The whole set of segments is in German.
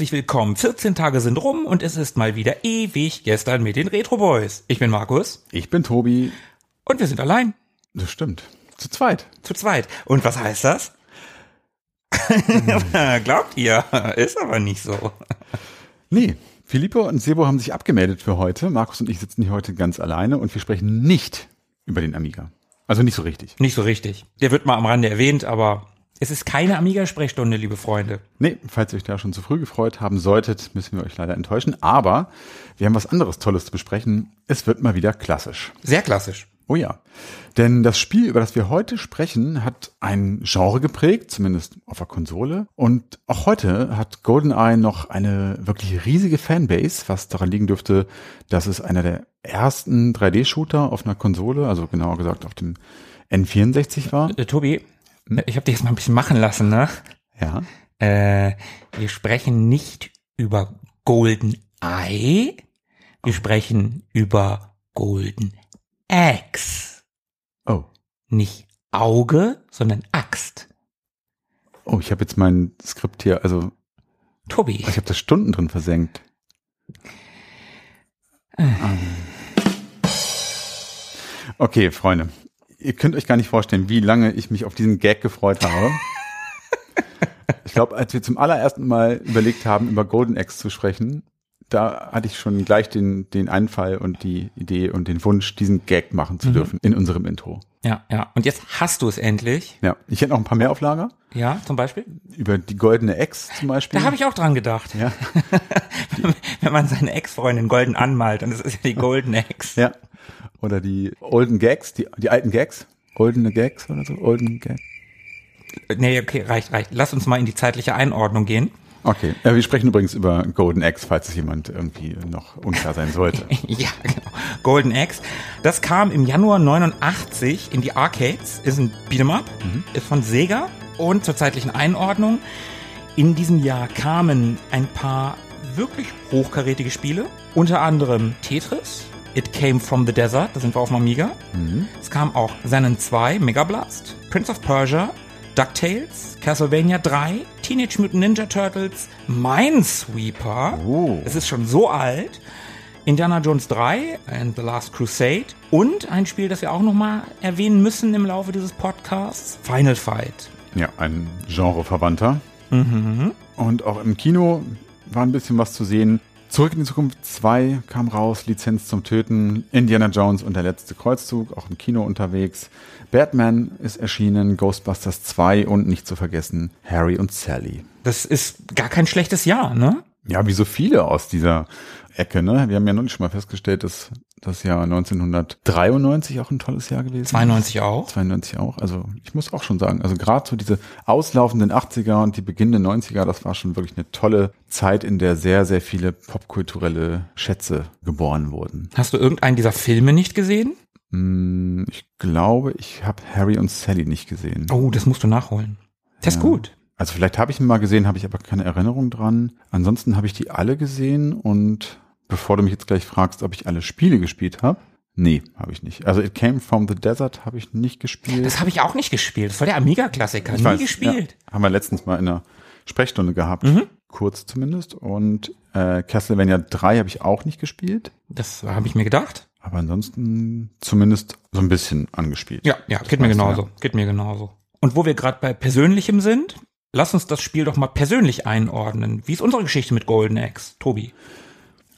Herzlich willkommen. 14 Tage sind rum und es ist mal wieder ewig gestern mit den Retro Boys. Ich bin Markus Ich bin Tobi. und wir sind allein. Das stimmt. Zu zweit. Zu zweit. Und was heißt das? Glaubt ihr? Ist aber nicht so. Nee, Filippo und Sebo haben sich abgemeldet für heute. Markus und ich sitzen hier heute ganz alleine und wir sprechen nicht über den Amiga. Also nicht so richtig. Nicht so richtig. Der wird mal am Rande erwähnt, aber es ist keine Amiga-Sprechstunde, liebe Freunde. Nee, falls ihr euch da schon zu früh gefreut haben solltet, müssen wir euch leider enttäuschen. Aber wir haben was anderes Tolles zu besprechen. Es wird mal wieder klassisch. Sehr klassisch. Oh ja. Denn das Spiel, über das wir heute sprechen, hat ein Genre geprägt, zumindest auf der Konsole. Und auch heute hat GoldenEye noch eine wirklich riesige Fanbase, was daran liegen dürfte, dass es einer der ersten 3D-Shooter auf einer Konsole, also genauer gesagt auf dem N64 war. Äh, Tobi, ich habe dich jetzt mal ein bisschen machen lassen, ne? Ja. Äh, wir sprechen nicht über Golden Eye, wir sprechen über Golden Axe. Oh. Nicht Auge, sondern Axt. Oh, ich habe jetzt mein Skript hier, also Tobi, ich habe da Stunden drin versenkt. Ähm. Okay, Freunde. Ihr könnt euch gar nicht vorstellen, wie lange ich mich auf diesen Gag gefreut habe. Ich glaube, als wir zum allerersten Mal überlegt haben, über Golden Axe zu sprechen, da hatte ich schon gleich den, den Einfall und die Idee und den Wunsch, diesen Gag machen zu dürfen in unserem Intro. Ja, ja. Und jetzt hast du es endlich. Ja, ich hätte noch ein paar mehr auf Lager. Ja, zum Beispiel. Über die goldene Ex zum Beispiel. Da habe ich auch dran gedacht. ja. Wenn man seine Ex-Freundin golden anmalt, dann ist es ja die Golden Axe. Ja. Oder die olden Gags, die, die alten Gags. Goldene Gags oder so. Olden Gags. Nee, okay, reicht, reicht. Lass uns mal in die zeitliche Einordnung gehen. Okay. Ja, wir sprechen übrigens über Golden Axe, falls es jemand irgendwie noch unklar sein sollte. Ja, genau. Golden Axe. Das kam im Januar 89 in die Arcades. Ist ein Beat'em Up. Ist von Sega. Und zur zeitlichen Einordnung. In diesem Jahr kamen ein paar wirklich hochkarätige Spiele. Unter anderem Tetris. It Came From The Desert. Da sind wir auf dem Amiga. Es kam auch Xenon 2, Mega Blast. Prince of Persia. DuckTales. Castlevania 3. Teenage Mutant Ninja Turtles. Minesweeper. Oh. Es ist schon so alt. Indiana Jones 3 and The Last Crusade und ein Spiel, das wir auch nochmal erwähnen müssen im Laufe dieses Podcasts, Final Fight. Ja, ein Genreverwandter. Und auch im Kino war ein bisschen was zu sehen. Zurück in die Zukunft 2 kam raus, Lizenz zum Töten, Indiana Jones und der letzte Kreuzzug, auch im Kino unterwegs. Batman ist erschienen, Ghostbusters 2 und nicht zu vergessen Harry und Sally. Das ist gar kein schlechtes Jahr, ne? Ja, wie so viele aus dieser Ecke, ne? Wir haben ja noch nicht schon mal festgestellt, dass das Jahr 1993 auch ein tolles Jahr gewesen ist. 92 auch. 92 auch. Also ich muss auch schon sagen, also gerade so diese auslaufenden 80er und die beginnenden 90er, das war schon wirklich eine tolle Zeit, in der sehr, sehr viele popkulturelle Schätze geboren wurden. Hast du irgendeinen dieser Filme nicht gesehen? Hm, Ich glaube, ich habe Harry und Sally nicht gesehen. Oh, das musst du nachholen. Das ist gut. Also vielleicht habe ich ihn mal gesehen, habe ich aber keine Erinnerung dran. Ansonsten habe ich die alle gesehen und bevor du mich jetzt gleich fragst, ob ich alle Spiele gespielt habe, nee, habe ich nicht. Also It Came From The Desert habe ich nicht gespielt. Das habe ich auch nicht gespielt. Das war der Amiga-Klassiker. Nie weiß, gespielt. Ja, haben wir letztens mal in einer Sprechstunde gehabt, Mhm. kurz zumindest. Und äh, Castlevania 3 habe ich auch nicht gespielt, Das habe ich mir gedacht. aber ansonsten zumindest so ein bisschen angespielt. Ja, ja, geht mir genauso. Geht mir genauso. Und wo wir gerade bei Persönlichem sind, lass uns das Spiel doch mal persönlich einordnen. Wie ist unsere Geschichte mit Golden Axe, Tobi?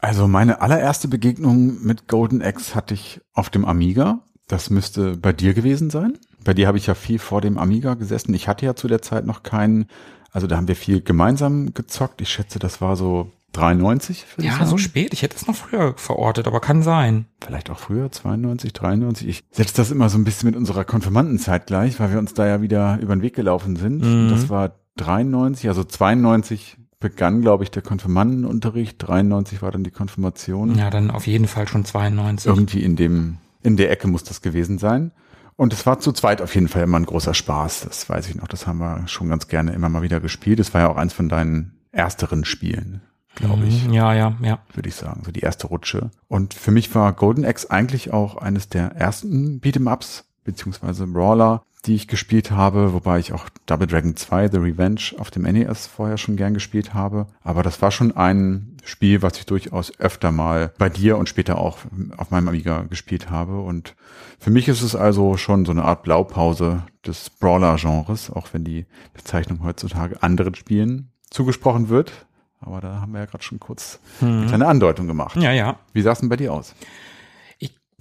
Also meine allererste Begegnung mit Golden Axe hatte ich auf dem Amiga. Das müsste bei dir gewesen sein. Bei dir habe ich ja viel vor dem Amiga gesessen. Ich hatte ja zu der Zeit noch keinen. Also da haben wir viel gemeinsam gezockt. Ich schätze, das war so 93. würde ich Ja, so spät. Ich hätte es noch früher verortet, aber kann sein. Vielleicht auch früher, 92, 93. Ich setze das immer so ein bisschen mit unserer Konfirmandenzeit gleich, weil wir uns da ja wieder über den Weg gelaufen sind. Mhm. Das war 93, also 92 begann, glaube ich, der Konfirmandenunterricht. 93 war dann die Konfirmation. Ja, dann auf jeden Fall schon 92. Irgendwie in dem, in der Ecke muss das gewesen sein. Und es war zu zweit auf jeden Fall immer ein großer Spaß. Das weiß ich noch. Das haben wir schon ganz gerne immer mal wieder gespielt. Das war ja auch eins von deinen ersteren Spielen, glaube ich Mhm, Ja, ja, ja. würde ich sagen, so die erste Rutsche. Und für mich war Golden Axe eigentlich auch eines der ersten Beat'em-Ups, beziehungsweise Brawler, die ich gespielt habe, wobei ich auch Double Dragon 2, The Revenge auf dem NES vorher schon gern gespielt habe. Aber das war schon ein Spiel, was ich durchaus öfter mal bei dir und später auch auf meinem Amiga gespielt habe. Und für mich ist es also schon so eine Art Blaupause des Brawler-Genres, auch wenn die Bezeichnung heutzutage anderen Spielen zugesprochen wird. Aber da haben wir ja gerade schon kurz eine kleine Andeutung gemacht. Ja, ja. Wie sah es denn bei dir aus?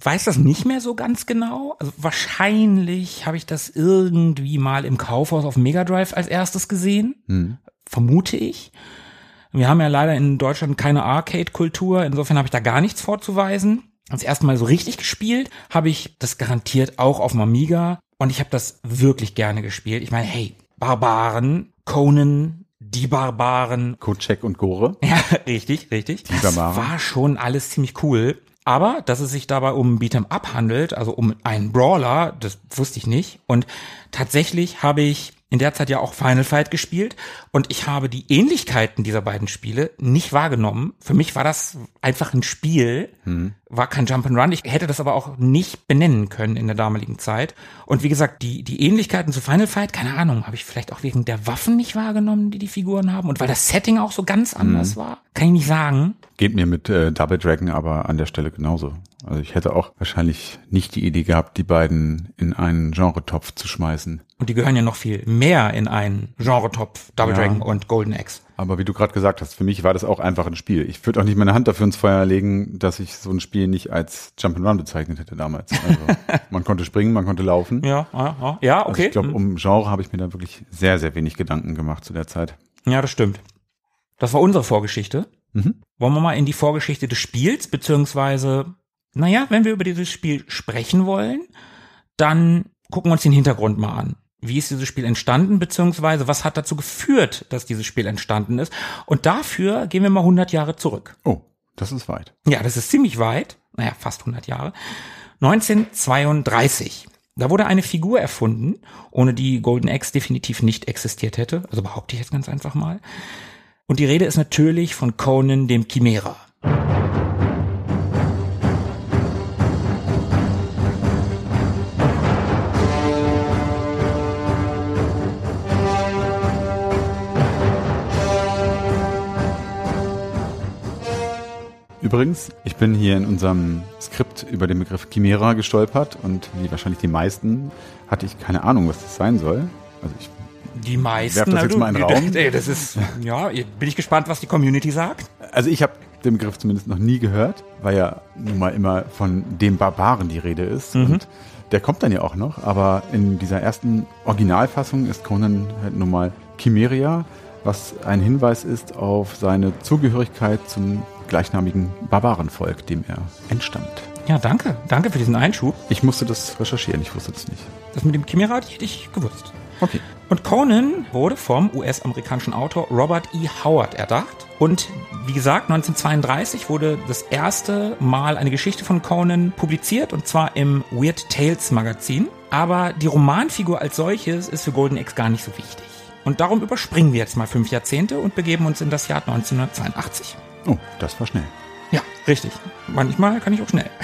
Ich weiß das nicht mehr so ganz genau. Also wahrscheinlich habe ich das irgendwie mal im Kaufhaus auf Mega Drive als erstes gesehen. Vermute ich. Wir haben ja leider in Deutschland keine Arcade-Kultur. Insofern habe ich da gar nichts vorzuweisen. Das erste Mal so richtig gespielt habe ich das garantiert auch auf dem Amiga. Und ich habe das wirklich gerne gespielt. Ich meine, hey, Barbaren, Conan, die Barbaren, Kocek und Gore. ja, richtig, richtig. Die das Barbaren. war schon alles ziemlich cool. Aber, dass es sich dabei um Beat'em Up handelt, also um einen Brawler, das wusste ich nicht. Und tatsächlich habe ich in der Zeit ja auch Final Fight gespielt und ich habe die Ähnlichkeiten dieser beiden Spiele nicht wahrgenommen. Für mich war das einfach ein Spiel, war kein Jump'n'Run. Ich hätte das aber auch nicht benennen können in der damaligen Zeit. Und wie gesagt, die, die Ähnlichkeiten zu Final Fight, keine Ahnung, habe ich vielleicht auch wegen der Waffen nicht wahrgenommen, die die Figuren haben und weil das Setting auch so ganz anders war. Kann ich nicht sagen. Geht mir mit äh, Double Dragon aber an der Stelle genauso. Also ich hätte auch wahrscheinlich nicht die Idee gehabt, die beiden in einen Genretopf zu schmeißen. Und die gehören ja noch viel mehr in einen Genre-Topf, Double Ja. Dragon und Golden Axe. Aber wie du gerade gesagt hast, für mich war das auch einfach ein Spiel. Ich würde auch nicht meine Hand dafür ins Feuer legen, dass ich so ein Spiel nicht als Jump'n'Run bezeichnet hätte damals. Also man konnte springen, man konnte laufen. Ja, ja, ja. Also okay. ich glaube, um Genre habe ich mir da wirklich sehr, sehr wenig Gedanken gemacht zu der Zeit. Ja, das stimmt. Das war unsere Vorgeschichte. Mhm. Wollen wir mal in die Vorgeschichte des Spiels, beziehungsweise, naja, wenn wir über dieses Spiel sprechen wollen, dann gucken wir uns den Hintergrund mal an. Wie ist dieses Spiel entstanden, beziehungsweise was hat dazu geführt, dass dieses Spiel entstanden ist? Und dafür gehen wir mal 100 Jahre zurück. Oh, das ist weit. Ja, das ist ziemlich weit. Naja, fast 100 Jahre. 1932. Da wurde eine Figur erfunden, ohne die Golden Axe definitiv nicht existiert hätte. Also behaupte ich jetzt ganz einfach mal. Und die Rede ist natürlich von Conan dem Chimera. Übrigens, ich bin hier in unserem Skript über den Begriff Chimera gestolpert und wie wahrscheinlich die meisten hatte ich keine Ahnung, was das sein soll. Also ich Die meisten. Werf das na jetzt du, mal in den Raum. Ey, das ist, ja, bin ich gespannt, was die Community sagt. Also ich habe den Begriff zumindest noch nie gehört, weil ja nun mal immer von dem Barbaren die Rede ist. Und der kommt dann ja auch noch, aber in dieser ersten Originalfassung ist Conan halt nun mal Chimeria, was ein Hinweis ist auf seine Zugehörigkeit zum gleichnamigen Barbarenvolk, dem er entstammt. Ja, danke. Danke für diesen Einschub. Ich musste das recherchieren, ich wusste das nicht. Das mit dem Chimera hätte ich gewusst. Okay. Und Conan wurde vom US-amerikanischen Autor Robert E. Howard erdacht. Und wie gesagt, 1932 wurde das erste Mal eine Geschichte von Conan publiziert, und zwar im Weird Tales Magazin. Aber die Romanfigur als solches ist für Golden Axe gar nicht so wichtig. Und darum überspringen wir jetzt mal fünf Jahrzehnte und begeben uns in das Jahr 1982. Oh, das war schnell. Ja, richtig. Manchmal kann ich auch schnell.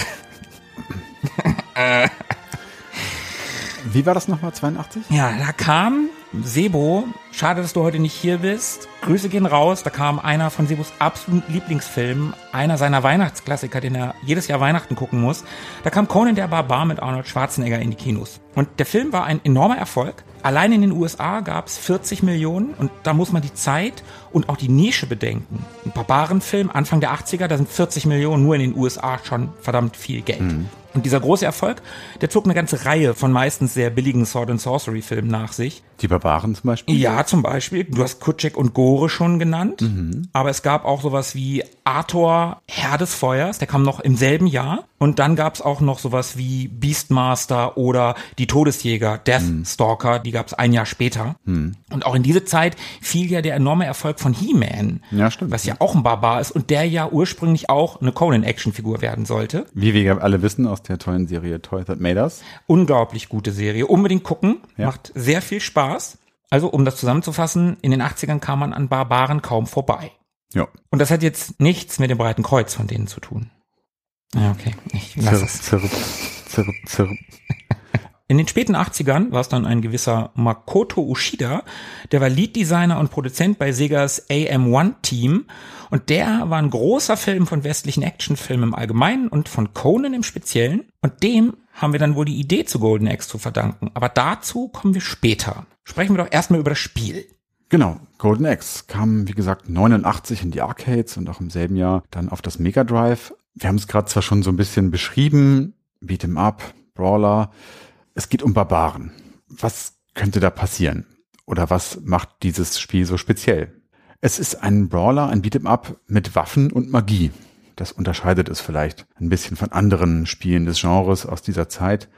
Wie war das nochmal, 82? Ja, da kam Sebo, schade, dass du heute nicht hier bist. Grüße gehen raus. Da kam einer von Sebos absoluten Lieblingsfilmen, einer seiner Weihnachtsklassiker, den er jedes Jahr Weihnachten gucken muss. Da kam Conan der Barbar mit Arnold Schwarzenegger in die Kinos. Und der Film war ein enormer Erfolg. Allein in den USA gab es 40 Millionen und da muss man die Zeit und auch die Nische bedenken. Ein Barbarenfilm, Anfang der 80er, da sind 40 Millionen nur in den USA schon verdammt viel Geld. Mhm. Und dieser große Erfolg, der zog eine ganze Reihe von meistens sehr billigen Sword and Sorcery Filmen nach sich. Die Barbaren zum Beispiel? Ja, zum Beispiel. Du hast Kutschek und Gore schon genannt. Mhm. Aber es gab auch sowas wie Arthur, Herr des Feuers, der kam noch im selben Jahr. Und dann gab es auch noch sowas wie Beastmaster oder die Todesjäger, Deathstalker, mhm. die gab es ein Jahr später. Mhm. Und auch in diese Zeit fiel ja der enorme Erfolg von He-Man. Ja, stimmt. Was ja auch ein Barbar ist und der ja ursprünglich auch eine Conan-Actionfigur werden sollte. Wie wir alle wissen aus der tollen Serie Toys That Made Us. Unglaublich gute Serie. Unbedingt gucken. Ja. Macht sehr viel Spaß. Also, um das zusammenzufassen, in den 80ern kam man an Barbaren kaum vorbei. Ja. Und das hat jetzt nichts mit dem breiten Kreuz von denen zu tun. Ja, okay. Ich lass es. Zirp, zirp, zirp. In den späten 80ern war es dann ein gewisser Makoto Ushida, der war Lead-Designer und Produzent bei Segas AM1-Team und der war ein großer Film von westlichen Actionfilmen im Allgemeinen und von Conan im Speziellen und dem haben wir dann wohl die Idee zu Golden Axe zu verdanken. Aber dazu kommen wir später. Sprechen wir doch erstmal über das Spiel. Genau, Golden Axe kam, wie gesagt, 89 in die Arcades und auch im selben Jahr dann auf das Mega Drive. Wir haben es gerade zwar schon so ein bisschen beschrieben, Beat'em Up, Brawler, es geht um Barbaren. Was könnte da passieren? Oder was macht dieses Spiel so speziell? Es ist ein Brawler, ein Beat'em Up mit Waffen und Magie. Das unterscheidet es vielleicht ein bisschen von anderen Spielen des Genres aus dieser Zeit.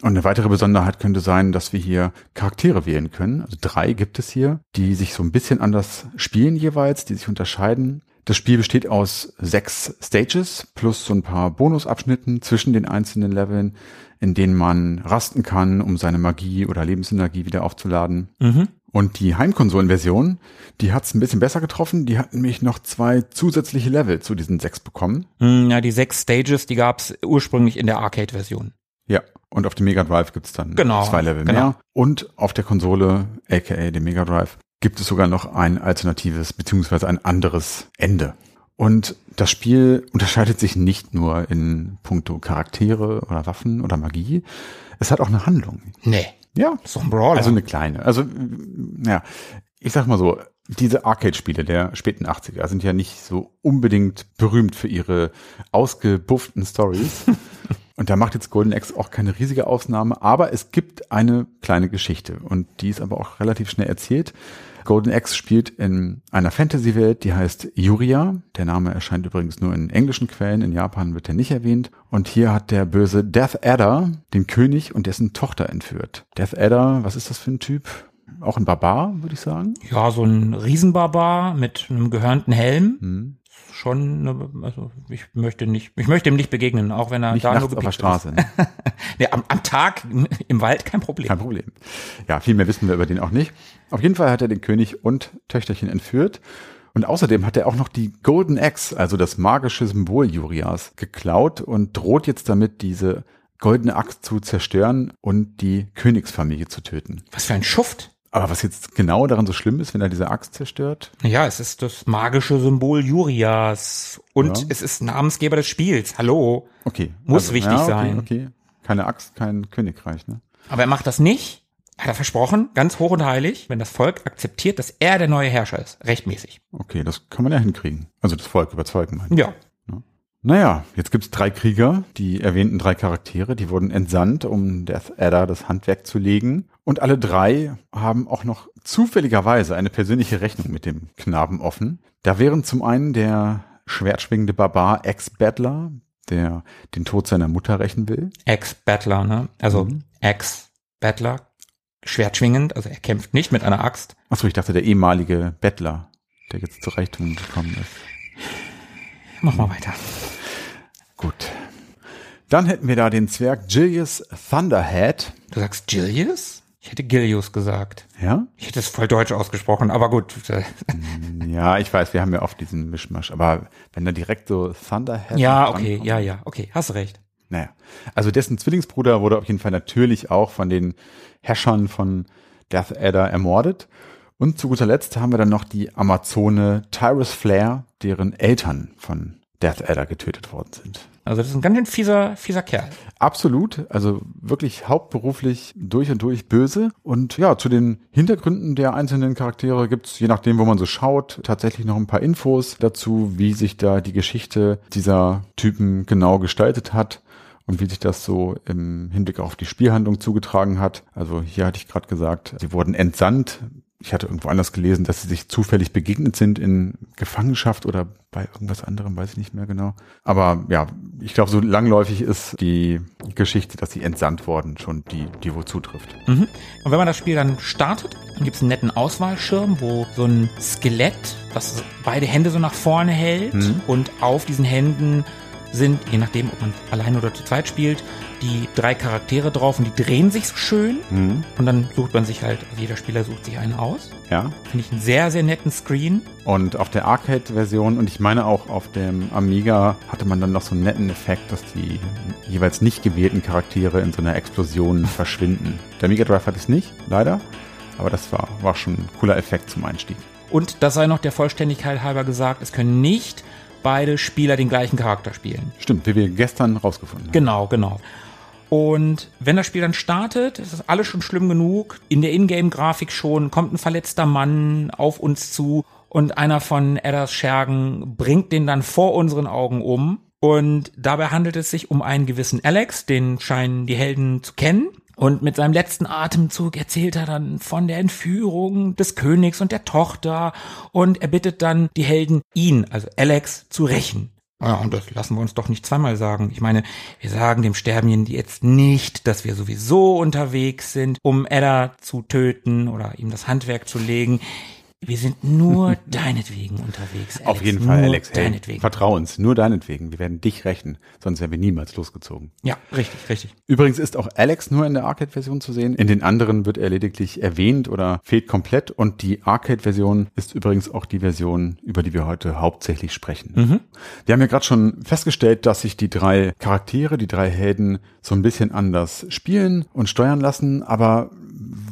Und eine weitere Besonderheit könnte sein, dass wir hier Charaktere wählen können. Also drei gibt es hier, die sich so ein bisschen anders spielen jeweils, die sich unterscheiden. Das Spiel besteht aus sechs Stages plus so ein paar Bonusabschnitten zwischen den einzelnen Leveln, in denen man rasten kann, um seine Magie oder Lebensenergie wieder aufzuladen. Mhm. Und die Heimkonsolenversion, die hat's ein bisschen besser getroffen. Die hat nämlich noch zwei zusätzliche Level zu diesen sechs bekommen. Hm, ja, die sechs Stages, die gab's ursprünglich in der Arcade-Version. Ja, und auf dem Mega Drive gibt's dann genau, zwei Level genau. mehr. Und auf der Konsole, aka dem Mega Drive, gibt es sogar noch ein alternatives beziehungsweise ein anderes Ende. Und das Spiel unterscheidet sich nicht nur in puncto Charaktere oder Waffen oder Magie. Es hat auch eine Handlung. Nee. Ja. So ein Brawler. Also eine kleine. Also, ja, ich sag mal so, diese Arcade-Spiele der späten 80er sind ja nicht so unbedingt berühmt für ihre ausgebufften Stories. und da macht jetzt Golden Axe auch keine riesige Ausnahme, aber es gibt eine kleine Geschichte und die ist aber auch relativ schnell erzählt. Golden Axe spielt in einer Fantasy-Welt, die heißt Yuria. Der Name erscheint übrigens nur in englischen Quellen. In Japan wird er nicht erwähnt. Und hier hat der böse Death Adder den König und dessen Tochter entführt. Death Adder, was ist das für ein Typ? Auch ein Barbar, würde ich sagen. Ja, so ein Riesenbarbar mit einem gehörnten Helm. Hm schon, eine, also ich möchte nicht, ich möchte ihm nicht begegnen, auch wenn er nicht da nur auf der Straße. Ne? nee, am, am Tag im Wald kein Problem. Kein Problem. Ja, viel mehr wissen wir über den auch nicht. Auf jeden Fall hat er den König und Töchterchen entführt. Und außerdem hat er auch noch die Golden Axe, also das magische Symbol Jurias, geklaut und droht jetzt damit, diese goldene Axt zu zerstören und die Königsfamilie zu töten. Was für ein Schuft. Aber was jetzt genau daran so schlimm ist, wenn er diese Axt zerstört? Ja, es ist das magische Symbol Jurias und ja. es ist Namensgeber des Spiels. Hallo. Okay. Muss also, wichtig ja, okay, sein. Okay. Keine Axt, kein Königreich, ne? Aber er macht das nicht. Hat er versprochen, ganz hoch und heilig, wenn das Volk akzeptiert, dass er der neue Herrscher ist. Rechtmäßig. Okay, das kann man ja hinkriegen. Also das Volk überzeugen, meine ich. Ja. Naja, jetzt gibt's drei Krieger, die erwähnten drei Charaktere, die wurden entsandt, um Death Adder das Handwerk zu legen. Und alle drei haben auch noch zufälligerweise eine persönliche Rechnung mit dem Knaben offen. Da wären zum einen der schwertschwingende Barbar Ex-Battler, der den Tod seiner Mutter rächen will. Ex-Battler, ne? Also mhm. Ex-Battler, schwertschwingend, also er kämpft nicht mit einer Axt. Achso, ich dachte der ehemalige Bettler, der jetzt zur Rechnung gekommen ist. Mach mal weiter. Gut. Dann hätten wir da den Zwerg Gilius Thunderhead. Du sagst Gilius? Ich hätte Gilius gesagt. Ja? Ich hätte es voll deutsch ausgesprochen, aber gut. ja, ich weiß, wir haben ja oft diesen Mischmasch, aber wenn da direkt so Thunderhead. Ja, okay, ja, ja, okay, hast recht. Naja, also dessen Zwillingsbruder wurde auf jeden Fall natürlich auch von den Herrschern von Death Adder ermordet. Und zu guter Letzt haben wir dann noch die Amazone Tyrus Flair, deren Eltern von Death Adder getötet worden sind. Also das ist ein ganz schön fieser, fieser Kerl. Absolut, also wirklich hauptberuflich durch und durch böse. Und ja, zu den Hintergründen der einzelnen Charaktere gibt's je nachdem, wo man so schaut, tatsächlich noch ein paar Infos dazu, wie sich da die Geschichte dieser Typen genau gestaltet hat und wie sich das so im Hinblick auf die Spielhandlung zugetragen hat. Also hier hatte ich gerade gesagt, sie wurden entsandt ich hatte irgendwo anders gelesen, dass sie sich zufällig begegnet sind in Gefangenschaft oder bei irgendwas anderem, weiß ich nicht mehr genau. Aber ja, ich glaube, so langläufig ist die Geschichte, dass sie entsandt worden, schon die, die wo zutrifft. Mhm. Und wenn man das Spiel dann startet, dann gibt es einen netten Auswahlschirm, wo so ein Skelett, das beide Hände so nach vorne hält mhm. und auf diesen Händen sind, je nachdem, ob man allein oder zu zweit spielt, die drei Charaktere drauf und die drehen sich so schön. Mhm. Und dann sucht man sich halt, also jeder Spieler sucht sich einen aus. Ja. Finde ich einen sehr, sehr netten Screen. Und auf der Arcade-Version und ich meine auch auf dem Amiga hatte man dann noch so einen netten Effekt, dass die jeweils nicht gewählten Charaktere in so einer Explosion verschwinden. Der Amiga Drive hat es nicht, leider. Aber das war, war schon ein cooler Effekt zum Einstieg. Und das sei noch der Vollständigkeit halber gesagt, es können nicht beide Spieler den gleichen Charakter spielen. Stimmt, wie wir gestern rausgefunden haben. Genau, genau. Und wenn das Spiel dann startet, ist das alles schon schlimm genug. In der Ingame-Grafik schon kommt ein verletzter Mann auf uns zu und einer von Edders Schergen bringt den dann vor unseren Augen um. Und dabei handelt es sich um einen gewissen Alex, den scheinen die Helden zu kennen. Und mit seinem letzten Atemzug erzählt er dann von der Entführung des Königs und der Tochter und er bittet dann die Helden, ihn, also Alex, zu rächen. Ja, und das lassen wir uns doch nicht zweimal sagen. Ich meine, wir sagen dem Sterbenden jetzt nicht, dass wir sowieso unterwegs sind, um Edda zu töten oder ihm das Handwerk zu legen. Wir sind nur deinetwegen unterwegs. Alex. Auf jeden Fall, Alex. Hey, deinetwegen. Vertrau uns, nur deinetwegen. Wir werden dich rächen, sonst wären wir niemals losgezogen. Ja, richtig, richtig. Übrigens ist auch Alex nur in der Arcade-Version zu sehen. In den anderen wird er lediglich erwähnt oder fehlt komplett. Und die Arcade-Version ist übrigens auch die Version, über die wir heute hauptsächlich sprechen. Mhm. Wir haben ja gerade schon festgestellt, dass sich die drei Charaktere, die drei Helden so ein bisschen anders spielen und steuern lassen. Aber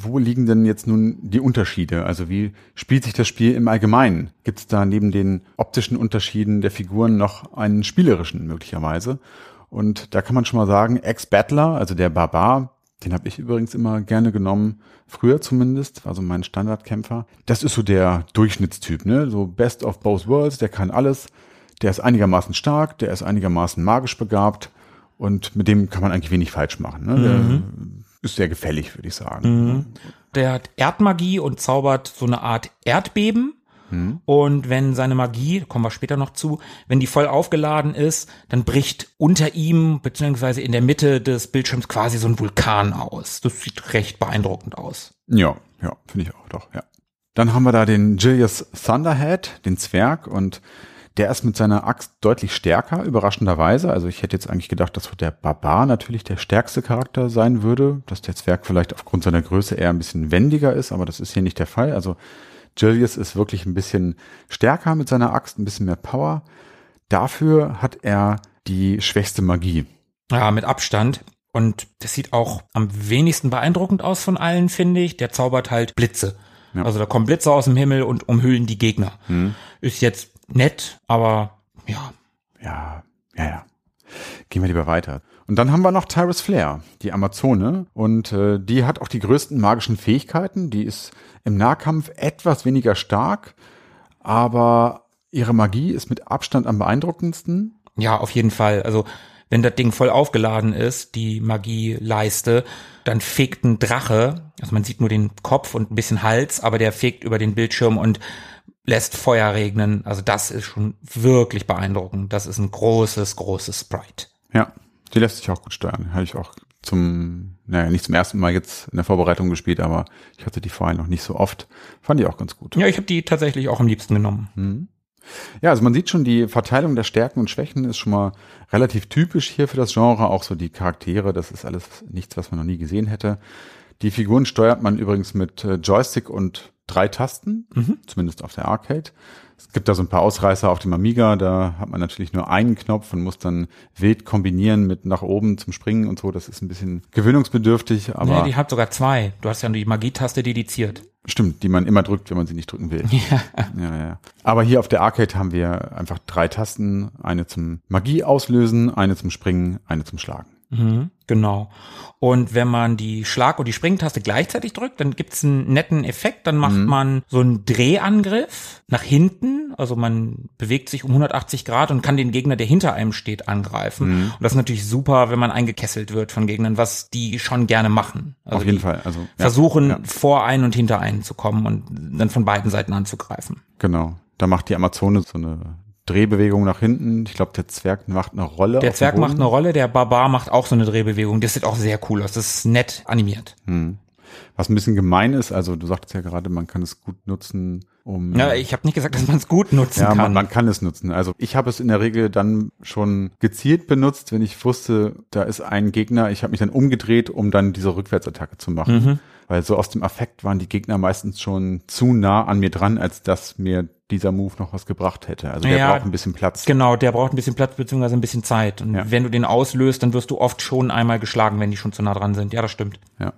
wo liegen denn jetzt nun die Unterschiede? Also wie spielt sich das Spiel im Allgemeinen? Gibt es da neben den optischen Unterschieden der Figuren noch einen spielerischen möglicherweise? Und da kann man schon mal sagen, Ex-Battler, also der Barbar, den habe ich übrigens immer gerne genommen, früher zumindest, also mein Standardkämpfer. Das ist so der Durchschnittstyp, ne? So Best of both worlds, der kann alles. Der ist einigermaßen stark, der ist einigermaßen magisch begabt und mit dem kann man eigentlich wenig falsch machen. Ne? Mhm ist sehr gefällig, würde ich sagen. Mhm. Der hat Erdmagie und zaubert so eine Art Erdbeben. Mhm. Und wenn seine Magie, kommen wir später noch zu, wenn die voll aufgeladen ist, dann bricht unter ihm beziehungsweise in der Mitte des Bildschirms quasi so ein Vulkan aus. Das sieht recht beeindruckend aus. Ja, ja, finde ich auch doch, ja. Dann haben wir da den Julius Thunderhead, den Zwerg und der ist mit seiner Axt deutlich stärker, überraschenderweise. Also ich hätte jetzt eigentlich gedacht, dass der Barbar natürlich der stärkste Charakter sein würde, dass der Zwerg vielleicht aufgrund seiner Größe eher ein bisschen wendiger ist, aber das ist hier nicht der Fall. Also Julius ist wirklich ein bisschen stärker mit seiner Axt, ein bisschen mehr Power. Dafür hat er die schwächste Magie. Ja, mit Abstand. Und das sieht auch am wenigsten beeindruckend aus von allen, finde ich. Der zaubert halt Blitze. Ja. Also da kommen Blitze aus dem Himmel und umhüllen die Gegner. Hm. Ist jetzt nett, aber ja. Ja, ja, ja. Gehen wir lieber weiter. Und dann haben wir noch Tyrus Flair, die Amazone. Und äh, die hat auch die größten magischen Fähigkeiten. Die ist im Nahkampf etwas weniger stark, aber ihre Magie ist mit Abstand am beeindruckendsten. Ja, auf jeden Fall. Also wenn das Ding voll aufgeladen ist, die Magieleiste, dann fegt ein Drache, also man sieht nur den Kopf und ein bisschen Hals, aber der fegt über den Bildschirm und lässt Feuer regnen. Also das ist schon wirklich beeindruckend. Das ist ein großes, großes Sprite. Ja, die lässt sich auch gut steuern. Habe ich auch zum, naja, nicht zum ersten Mal jetzt in der Vorbereitung gespielt, aber ich hatte die vorher noch nicht so oft. Fand die auch ganz gut. Ja, ich habe die tatsächlich auch am liebsten genommen. Mhm. Ja, also man sieht schon, die Verteilung der Stärken und Schwächen ist schon mal relativ typisch hier für das Genre. Auch so die Charaktere, das ist alles nichts, was man noch nie gesehen hätte. Die Figuren steuert man übrigens mit äh, Joystick und drei Tasten, mhm. zumindest auf der Arcade. Es gibt da so ein paar Ausreißer auf dem Amiga, da hat man natürlich nur einen Knopf und muss dann wild kombinieren mit nach oben zum Springen und so. Das ist ein bisschen gewöhnungsbedürftig, aber. Nee, die hat sogar zwei. Du hast ja die Magietaste dediziert. Stimmt, die man immer drückt, wenn man sie nicht drücken will. Ja. Ja, ja. Aber hier auf der Arcade haben wir einfach drei Tasten. Eine zum Magie auslösen, eine zum Springen, eine zum Schlagen. Mhm, genau. Und wenn man die Schlag- und die Springtaste gleichzeitig drückt, dann gibt's einen netten Effekt. Dann macht man so einen Drehangriff nach hinten. Also man bewegt sich um 180 Grad und kann den Gegner, der hinter einem steht, angreifen. Und das ist natürlich super, wenn man eingekesselt wird von Gegnern, was die schon gerne machen. Also auf jeden Fall. Also ja, Versuchen ja, vor einen und hinter einen zu kommen und dann von beiden Seiten anzugreifen. genau. Da macht die Amazone so eine Drehbewegung nach hinten. Ich glaube, der Zwerg macht eine Rolle. Der Zwerg macht eine Rolle, der Barbar macht auch so eine Drehbewegung. Das sieht auch sehr cool aus. Das ist nett animiert. Was ein bisschen gemein ist, also du sagtest ja gerade, man kann es gut nutzen, um Ja, ich habe nicht gesagt, dass man es gut nutzen Ja, kann. man, man kann es nutzen. Also ich habe es in der Regel dann schon gezielt benutzt, wenn ich wusste, da ist ein Gegner. Ich habe mich dann umgedreht, um dann diese Rückwärtsattacke zu machen. Mhm. Weil so aus dem Affekt waren die Gegner meistens schon zu nah an mir dran, als dass mir dieser Move noch was gebracht hätte. Also der Ja, braucht ein bisschen Platz. Genau, der braucht ein bisschen Platz beziehungsweise ein bisschen Zeit. Und Ja. wenn du den auslöst, dann wirst du oft schon einmal geschlagen, wenn die schon zu nah dran sind. Ja, das stimmt. Ja.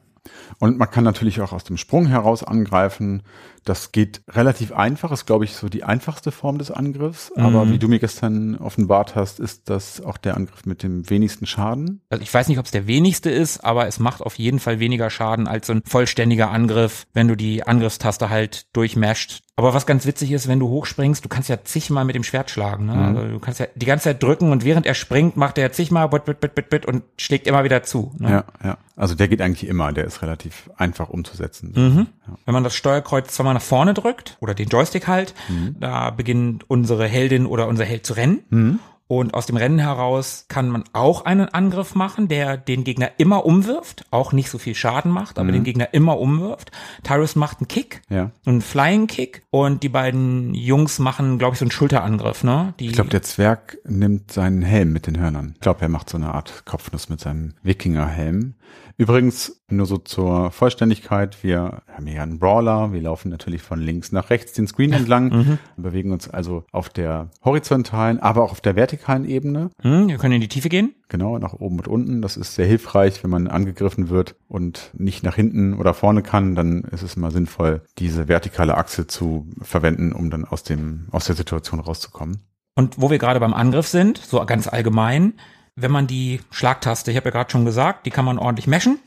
Und man kann natürlich auch aus dem Sprung heraus angreifen. Das geht relativ einfach, ist, glaube ich, so die einfachste Form des Angriffs. Aber Mhm. wie du mir gestern offenbart hast, ist das auch der Angriff mit dem wenigsten Schaden. Also ich weiß nicht, ob es der wenigste ist, aber es macht auf jeden Fall weniger Schaden als so ein vollständiger Angriff, wenn du die Angriffstaste halt durchmasht. Aber was ganz witzig ist, wenn du hochspringst, du kannst ja zigmal mit dem Schwert schlagen. Ne? Also du kannst ja die ganze Zeit drücken und während er springt, macht er zigmal bit, bit, bit, bit, bit und schlägt immer wieder zu. Ne? Ja, ja. Also der geht eigentlich immer, der ist relativ einfach umzusetzen. Mhm. Wenn man das Steuerkreuz zweimal nach vorne drückt oder den Joystick halt, da beginnt unsere Heldin oder unser Held zu rennen. Und aus dem Rennen heraus kann man auch einen Angriff machen, der den Gegner immer umwirft, auch nicht so viel Schaden macht, aber den Gegner immer umwirft. Tyrus macht einen Kick, Ja. einen Flying Kick und die beiden Jungs machen, glaube ich, so einen Schulterangriff, ne? Die, Ich glaube, der Zwerg nimmt seinen Helm mit den Hörnern. Ich glaube, er macht so eine Art Kopfnuss mit seinem Wikingerhelm. Übrigens, nur so zur Vollständigkeit, wir haben hier einen Brawler, wir laufen natürlich von links nach rechts den Screen entlang, bewegen uns also auf der horizontalen, aber auch auf der vertikalen Ebene, hm, wir können in die Tiefe gehen. genau, nach oben und unten. Das ist sehr hilfreich, wenn man angegriffen wird und nicht nach hinten oder vorne kann, dann ist es immer sinnvoll, diese vertikale Achse zu verwenden, um dann aus dem, aus der Situation rauszukommen. Und wo wir gerade beim Angriff sind, so ganz allgemein, wenn man die Schlagtaste, ich habe ja gerade schon gesagt, die kann man ordentlich meshen,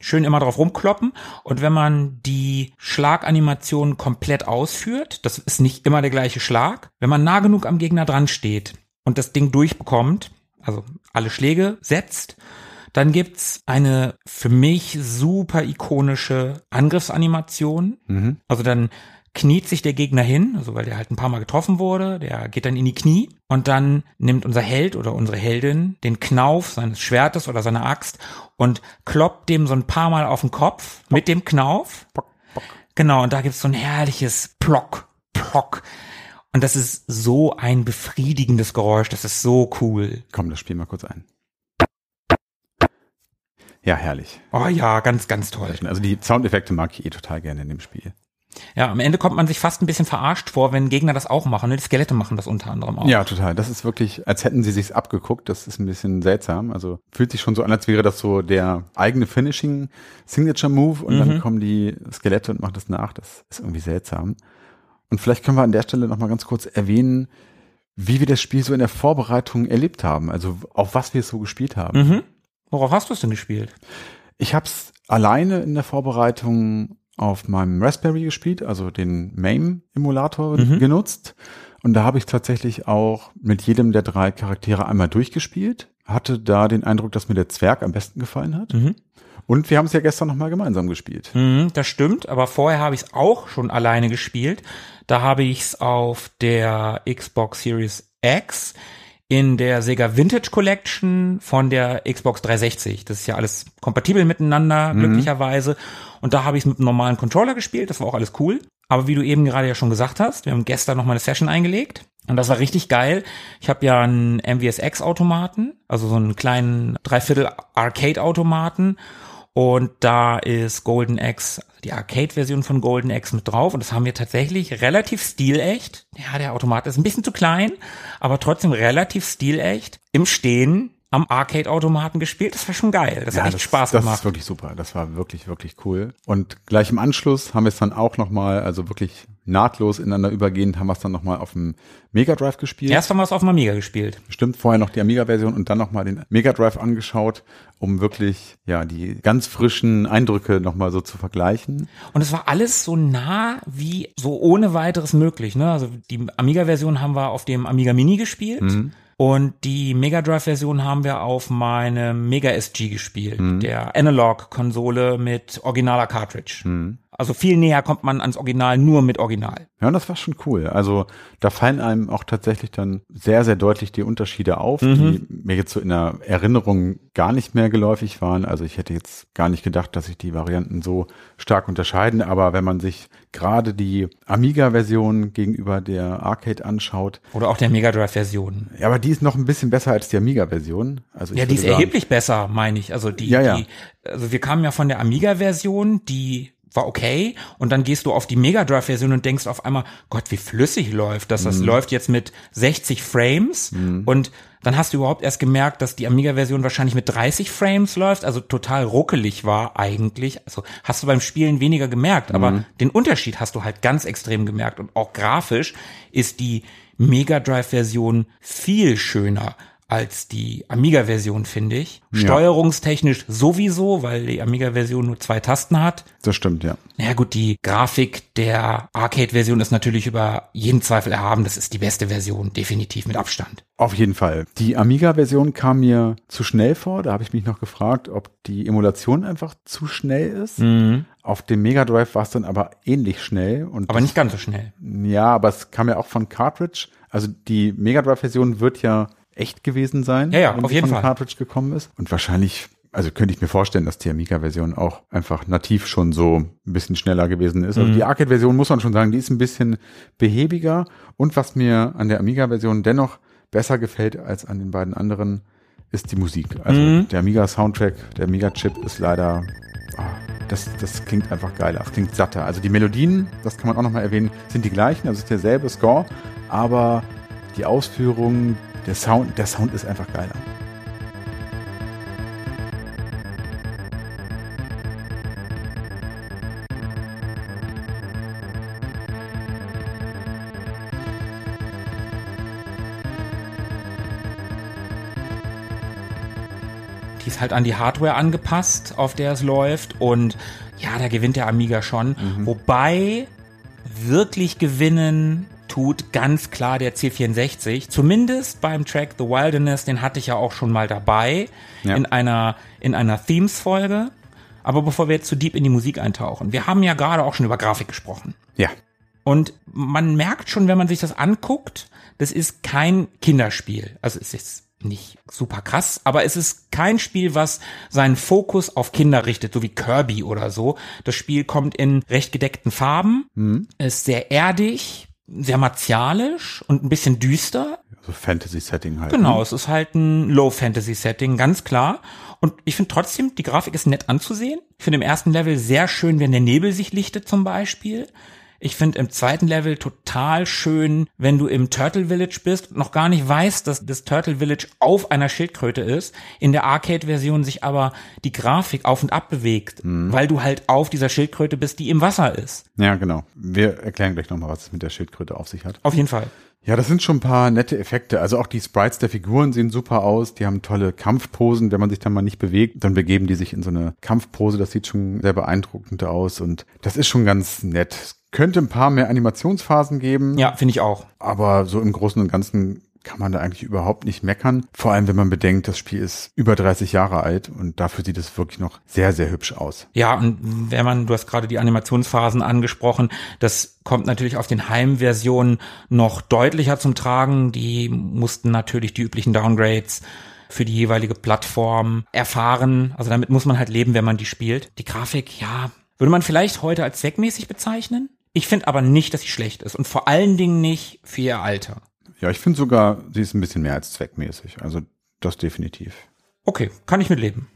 schön immer drauf rumkloppen. Und wenn man die Schlaganimation komplett ausführt, das ist nicht immer der gleiche Schlag, wenn man nah genug am Gegner dran steht und das Ding durchbekommt, also alle Schläge setzt, dann gibt's eine für mich super ikonische Angriffsanimation. Also dann kniet sich der Gegner hin, also weil der halt ein paar Mal getroffen wurde, der geht dann in die Knie und dann nimmt unser Held oder unsere Heldin den Knauf seines Schwertes oder seiner Axt und kloppt dem so ein paar Mal auf den Kopf mit dem Knauf. Genau, und da gibt's so ein herrliches Plock, Plock. Und das ist so ein befriedigendes Geräusch, das ist so cool. Komm, das spiel mal kurz ein. Ja, herrlich. Oh ja, ganz, ganz toll. Also die Soundeffekte mag ich eh total gerne in dem Spiel. Ja, am Ende kommt man sich fast ein bisschen verarscht vor, wenn Gegner das auch machen. Ne? Die Skelette machen das unter anderem auch. Ja, total. Das ist wirklich, als hätten sie sich's abgeguckt. Das ist ein bisschen seltsam. Also fühlt sich schon so an, als wäre das so der eigene Finishing Signature Move und dann kommen die Skelette und machen das nach. Das ist irgendwie seltsam. Und vielleicht können wir an der Stelle noch mal ganz kurz erwähnen, wie wir das Spiel so in der Vorbereitung erlebt haben. Also auf was wir es so gespielt haben. Mhm. Worauf hast du es denn gespielt? Ich habe es alleine in der Vorbereitung auf meinem Raspberry gespielt, also den MAME-Emulator genutzt. Und da habe ich tatsächlich auch mit jedem der drei Charaktere einmal durchgespielt. Hatte da den Eindruck, dass mir der Zwerg am besten gefallen hat. Und wir haben es ja gestern nochmal gemeinsam gespielt. Mhm, das stimmt, aber vorher habe ich es auch schon alleine gespielt. Da habe ich es auf der Xbox Series X in der Sega Vintage Collection von der Xbox 360. Das ist ja alles kompatibel miteinander, glücklicherweise. Und da habe ich es mit einem normalen Controller gespielt. Das war auch alles cool. Aber wie du eben gerade ja schon gesagt hast, wir haben gestern noch mal eine Session eingelegt. Und das war richtig geil. Ich habe ja einen MVSX-Automaten, also so einen kleinen Dreiviertel Arcade-Automaten. Und da ist Golden Axe, die Arcade-Version von Golden Axe mit drauf. Und das haben wir tatsächlich relativ stilecht. Ja, der Automat ist ein bisschen zu klein, aber trotzdem relativ stilecht im Stehen am Arcade-Automaten gespielt. Das war schon geil. Das ja, hat echt das, Spaß das gemacht. ist wirklich super. Das war wirklich, wirklich cool. Und gleich im Anschluss haben wir es dann auch nochmal, also wirklich nahtlos ineinander übergehend, haben wir es dann nochmal auf dem Mega Drive gespielt. Erst haben wir es auf dem Amiga gespielt. Stimmt, vorher noch die Amiga-Version und dann nochmal den Mega Drive angeschaut, um wirklich, ja, die ganz frischen Eindrücke nochmal so zu vergleichen. Und es war alles so nah wie so ohne weiteres möglich. Ne? Also die Amiga-Version haben wir auf dem Amiga Mini gespielt. Und die Mega Drive-Version haben wir auf meinem Mega SG gespielt, der Analog-Konsole mit originaler Cartridge. Also viel näher kommt man ans Original nur mit Original. Ja, und das war schon cool. Also da fallen einem auch tatsächlich dann sehr, sehr deutlich die Unterschiede auf, die mir jetzt so in der Erinnerung gar nicht mehr geläufig waren. Also ich hätte jetzt gar nicht gedacht, dass sich die Varianten so stark unterscheiden. Aber wenn man sich gerade die Amiga-Version gegenüber der Arcade anschaut, Oder auch der Mega Drive-Version. ja, aber die ist noch ein bisschen besser als die Amiga-Version. Also Ja, die ist sagen- erheblich besser, meine ich. Also die, Ja, ja. die, also wir kamen ja von der Amiga-Version, die war okay, und dann gehst du auf die Mega Drive-Version und denkst auf einmal, Gott, wie flüssig läuft das. Das Mhm. läuft jetzt mit 60 Frames und dann hast du überhaupt erst gemerkt, dass die Amiga-Version wahrscheinlich mit 30 Frames läuft, also total ruckelig war eigentlich. Also hast du beim Spielen weniger gemerkt, aber Mhm. den Unterschied hast du halt ganz extrem gemerkt und auch grafisch ist die Mega Drive-Version viel schöner als die Amiga-Version, finde ich. Ja. Steuerungstechnisch sowieso, weil die Amiga-Version nur zwei Tasten hat. Das stimmt, ja. Na gut, die Grafik der Arcade-Version ist natürlich über jeden Zweifel erhaben. Das ist die beste Version, definitiv mit Abstand. Auf jeden Fall. Die Amiga-Version kam mir zu schnell vor. Da habe ich mich noch gefragt, ob die Emulation einfach zu schnell ist. Auf dem Mega Drive war es dann aber ähnlich schnell. Und Aber nicht ganz so schnell. Ja, aber es kam ja auch von Cartridge. Also die Mega Drive-Version wird ja echt gewesen sein. Ja, ja, wenn auf jeden von Fall. Cartridge gekommen ist. Und wahrscheinlich, also könnte ich mir vorstellen, dass die Amiga-Version auch einfach nativ schon so ein bisschen schneller gewesen ist. Mhm. Also die Arcade-Version muss man schon sagen, die ist ein bisschen behäbiger. Und was mir an der Amiga-Version dennoch besser gefällt als an den beiden anderen, ist die Musik. Also Mhm. der Amiga-Soundtrack, der Amiga-Chip ist leider ah, das, das klingt einfach geiler, das klingt satter. Also die Melodien, das kann man auch nochmal erwähnen, sind die gleichen, also es ist derselbe Score, aber die Ausführung, der Sound, der Sound ist einfach geiler. Die ist halt an die Hardware angepasst, auf der es läuft. Und ja, da gewinnt der Amiga schon. Wobei wirklich gewinnen tut ganz klar der C64. Zumindest beim Track The Wilderness, den hatte ich ja auch schon mal dabei Ja. in einer, in einer Themes-Folge. Aber bevor wir jetzt zu deep in die Musik eintauchen, wir haben ja gerade auch schon über Grafik gesprochen. Ja, Und man merkt schon, wenn man sich das anguckt, das ist kein Kinderspiel. Also es ist nicht super krass, aber es ist kein Spiel, was seinen Fokus auf Kinder richtet, so wie Kirby oder so. Das Spiel kommt in recht gedeckten Farben, ist sehr erdig, sehr martialisch und ein bisschen düster. so Fantasy-Setting halt. Genau, es ist halt ein Low-Fantasy-Setting, ganz klar. Und ich finde trotzdem, die Grafik ist nett anzusehen. Ich finde im ersten Level sehr schön, wenn der Nebel sich lichtet zum Beispiel. Ich finde im zweiten Level total schön, wenn du im Turtle Village bist und noch gar nicht weißt, dass das Turtle Village auf einer Schildkröte ist. In der Arcade-Version sich aber die Grafik auf und ab bewegt, weil du halt auf dieser Schildkröte bist, die im Wasser ist. Ja, genau. Wir erklären gleich nochmal, was es mit der Schildkröte auf sich hat. Auf jeden Fall. Ja, das sind schon ein paar nette Effekte. Also auch die Sprites der Figuren sehen super aus. Die haben tolle Kampfposen. Wenn man sich dann mal nicht bewegt, dann begeben die sich in so eine Kampfpose. Das sieht schon sehr beeindruckend aus und das ist schon ganz nett. Könnte ein paar mehr Animationsphasen geben. Ja, finde ich auch. Aber so im Großen und Ganzen kann man da eigentlich überhaupt nicht meckern. Vor allem, wenn man bedenkt, das Spiel ist über 30 Jahre alt und dafür sieht es wirklich noch sehr, sehr hübsch aus. Ja, und wenn man, du hast gerade die Animationsphasen angesprochen, das kommt natürlich auf den Heimversionen noch deutlicher zum Tragen. Die mussten natürlich die üblichen Downgrades für die jeweilige Plattform erfahren. Also damit muss man halt leben, wenn man die spielt. Die Grafik, ja, würde man vielleicht heute als zweckmäßig bezeichnen. Ich finde aber nicht, dass sie schlecht ist und vor allen Dingen nicht für ihr Alter. Ja, ich finde sogar, sie ist ein bisschen mehr als zweckmäßig. Also das definitiv. Okay, kann ich mit leben.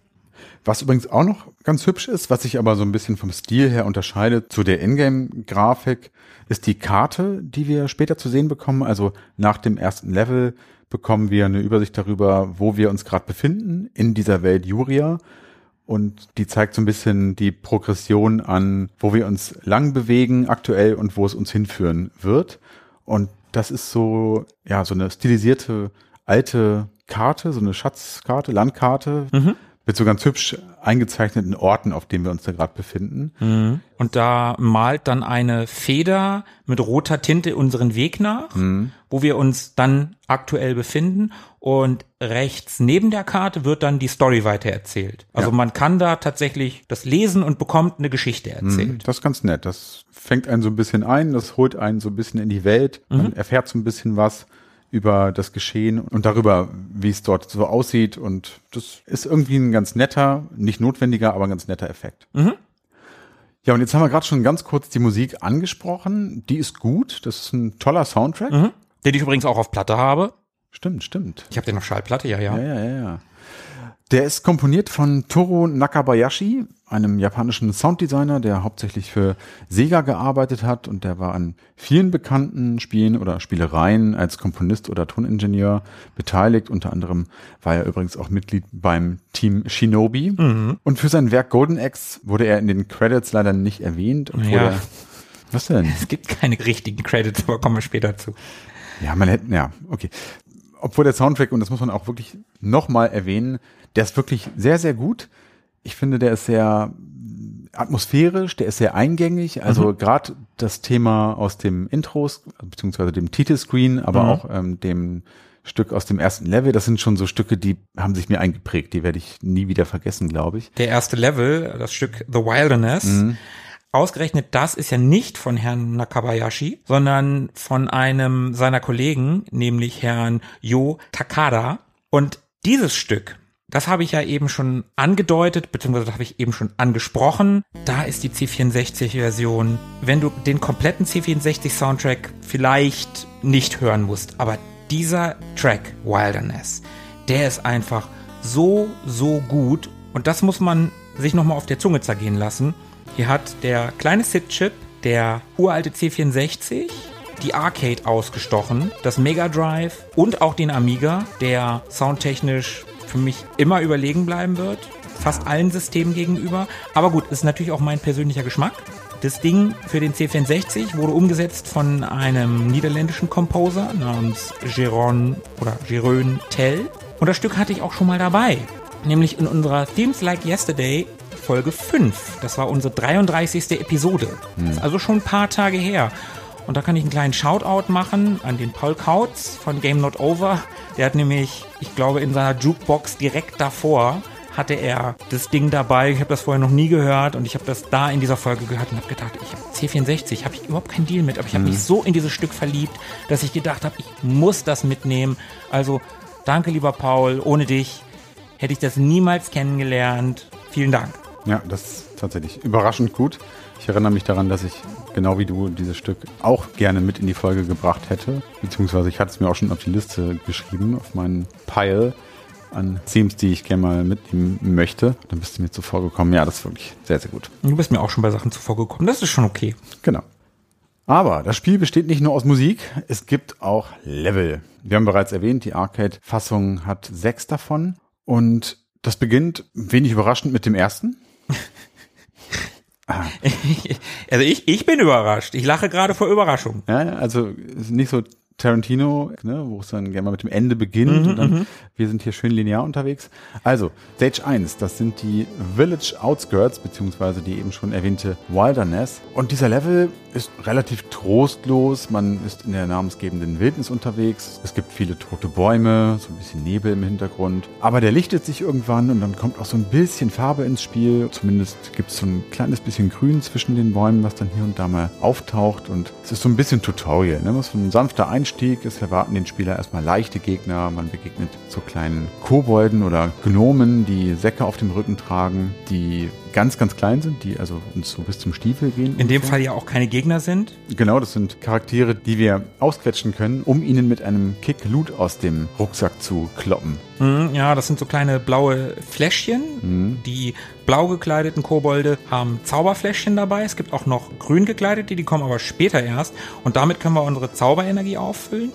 Was übrigens auch noch ganz hübsch ist, was sich aber so ein bisschen vom Stil her unterscheidet zu der Ingame-Grafik, ist die Karte, die wir später zu sehen bekommen. Also nach dem ersten Level bekommen wir eine Übersicht darüber, wo wir uns gerade befinden in dieser Welt Juria. Und die zeigt so ein bisschen die Progression an, wo wir uns lang bewegen aktuell und wo es uns hinführen wird. Und das ist so, ja, so eine stilisierte alte Karte, so eine Schatzkarte, Landkarte, mhm mit so ganz hübsch eingezeichneten Orten, auf denen wir uns da gerade befinden. Mhm. Und da malt dann eine Feder mit roter Tinte unseren Weg nach, mhm. wo wir uns dann aktuell befinden. Und rechts neben der Karte wird dann die Story weitererzählt. Also ja. man kann da tatsächlich das lesen und bekommt eine Geschichte mhm. erzählt. Das ist ganz nett. Das fängt einen so ein bisschen ein, das holt einen so ein bisschen in die Welt. Man mhm. erfährt so ein bisschen was über das Geschehen und darüber, wie es dort so aussieht. Und das ist irgendwie ein ganz netter, nicht notwendiger, aber ein ganz netter Effekt. Mhm. Ja, und jetzt haben wir gerade schon ganz kurz die Musik angesprochen. Die ist gut. Das ist ein toller Soundtrack. Mhm. Den ich übrigens auch auf Platte habe. Stimmt, stimmt. Ich habe den auf Schallplatte, ja, ja. Ja, ja, ja, ja. Der ist komponiert von Toru Nakabayashi, einem japanischen Sounddesigner, der hauptsächlich für Sega gearbeitet hat und der war an vielen bekannten Spielen oder Spielereien als Komponist oder Toningenieur beteiligt. Unter anderem war er übrigens auch Mitglied beim Team Shinobi. Mhm. Und für sein Werk Golden Axe wurde er in den Credits leider nicht erwähnt. Ja. Was denn? Es gibt keine richtigen Credits, aber kommen wir später zu. Ja, man hätte, ja, okay. Obwohl der Soundtrack, und das muss man auch wirklich nochmal erwähnen, der ist wirklich sehr, sehr gut. Ich finde, der ist sehr atmosphärisch, der ist sehr eingängig. Also mhm. gerade das Thema aus dem Intros, beziehungsweise dem Titelscreen, aber mhm. auch ähm, dem Stück aus dem ersten Level, das sind schon so Stücke, die haben sich mir eingeprägt. Die werde ich nie wieder vergessen, glaube ich. Der erste Level, das Stück The Wilderness, mhm. Ausgerechnet das ist ja nicht von Herrn Nakabayashi, sondern von einem seiner Kollegen, nämlich Herrn Yo Takada. Und dieses Stück das habe ich ja eben schon angedeutet, beziehungsweise habe ich eben schon angesprochen. Da ist die C64-Version. Wenn du den kompletten C64-Soundtrack vielleicht nicht hören musst, aber dieser Track Wilderness, der ist einfach so, so gut. Und das muss man sich nochmal auf der Zunge zergehen lassen. Hier hat der kleine Sid-Chip, der uralte C64, die Arcade ausgestochen, das Mega Drive und auch den Amiga, der soundtechnisch für mich immer überlegen bleiben wird, fast allen Systemen gegenüber. Aber gut, ist natürlich auch mein persönlicher Geschmack. Das Ding für den C64 wurde umgesetzt von einem niederländischen Composer namens Jeroen oder Jeroen Tell. Und das Stück hatte ich auch schon mal dabei. Nämlich in unserer Themes Like Yesterday Folge 5. Das war unsere 33. Episode. Hm. also schon ein paar Tage her. Und da kann ich einen kleinen Shoutout machen an den Paul Kautz von Game Not Over. Der hat nämlich, ich glaube, in seiner Jukebox direkt davor hatte er das Ding dabei. Ich habe das vorher noch nie gehört und ich habe das da in dieser Folge gehört und habe gedacht, ich habe C64, habe ich überhaupt keinen Deal mit, aber ich habe mhm. mich so in dieses Stück verliebt, dass ich gedacht habe, ich muss das mitnehmen. Also danke, lieber Paul. Ohne dich hätte ich das niemals kennengelernt. Vielen Dank. Ja, das ist tatsächlich überraschend gut. Ich erinnere mich daran, dass ich genau wie du dieses Stück auch gerne mit in die Folge gebracht hätte. Beziehungsweise ich hatte es mir auch schon auf die Liste geschrieben, auf meinen Pile an Themes, die ich gerne mal mitnehmen möchte. Dann bist du mir zuvor gekommen. Ja, das ist wirklich sehr, sehr gut. Du bist mir auch schon bei Sachen zuvor gekommen. Das ist schon okay. Genau. Aber das Spiel besteht nicht nur aus Musik, es gibt auch Level. Wir haben bereits erwähnt, die Arcade-Fassung hat sechs davon. Und das beginnt wenig überraschend mit dem ersten. also ich, ich bin überrascht. Ich lache gerade vor Überraschung. Ja, also nicht so Tarantino, ne, wo es dann gerne mal mit dem Ende beginnt mhm, und dann, mhm. wir sind hier schön linear unterwegs. Also, Stage 1, das sind die Village Outskirts, beziehungsweise die eben schon erwähnte Wilderness. Und dieser Level ist relativ trostlos, man ist in der namensgebenden Wildnis unterwegs, es gibt viele tote Bäume, so ein bisschen Nebel im Hintergrund, aber der lichtet sich irgendwann und dann kommt auch so ein bisschen Farbe ins Spiel, zumindest gibt es so ein kleines bisschen Grün zwischen den Bäumen, was dann hier und da mal auftaucht und es ist so ein bisschen Tutorial, ne? was so ein sanfter Einstieg. Es erwarten den Spieler erstmal leichte Gegner. Man begegnet so kleinen Kobolden oder Gnomen, die Säcke auf dem Rücken tragen. Die ganz, ganz klein sind, die also uns so bis zum Stiefel gehen. In dem Fall ja auch keine Gegner sind. Genau, das sind Charaktere, die wir ausquetschen können, um ihnen mit einem Kick Loot aus dem Rucksack zu kloppen. Mhm, ja, das sind so kleine blaue Fläschchen. Die blau gekleideten Kobolde haben Zauberfläschchen dabei. Es gibt auch noch grün gekleidete, die kommen aber später erst. Und damit können wir unsere Zauberenergie auffüllen.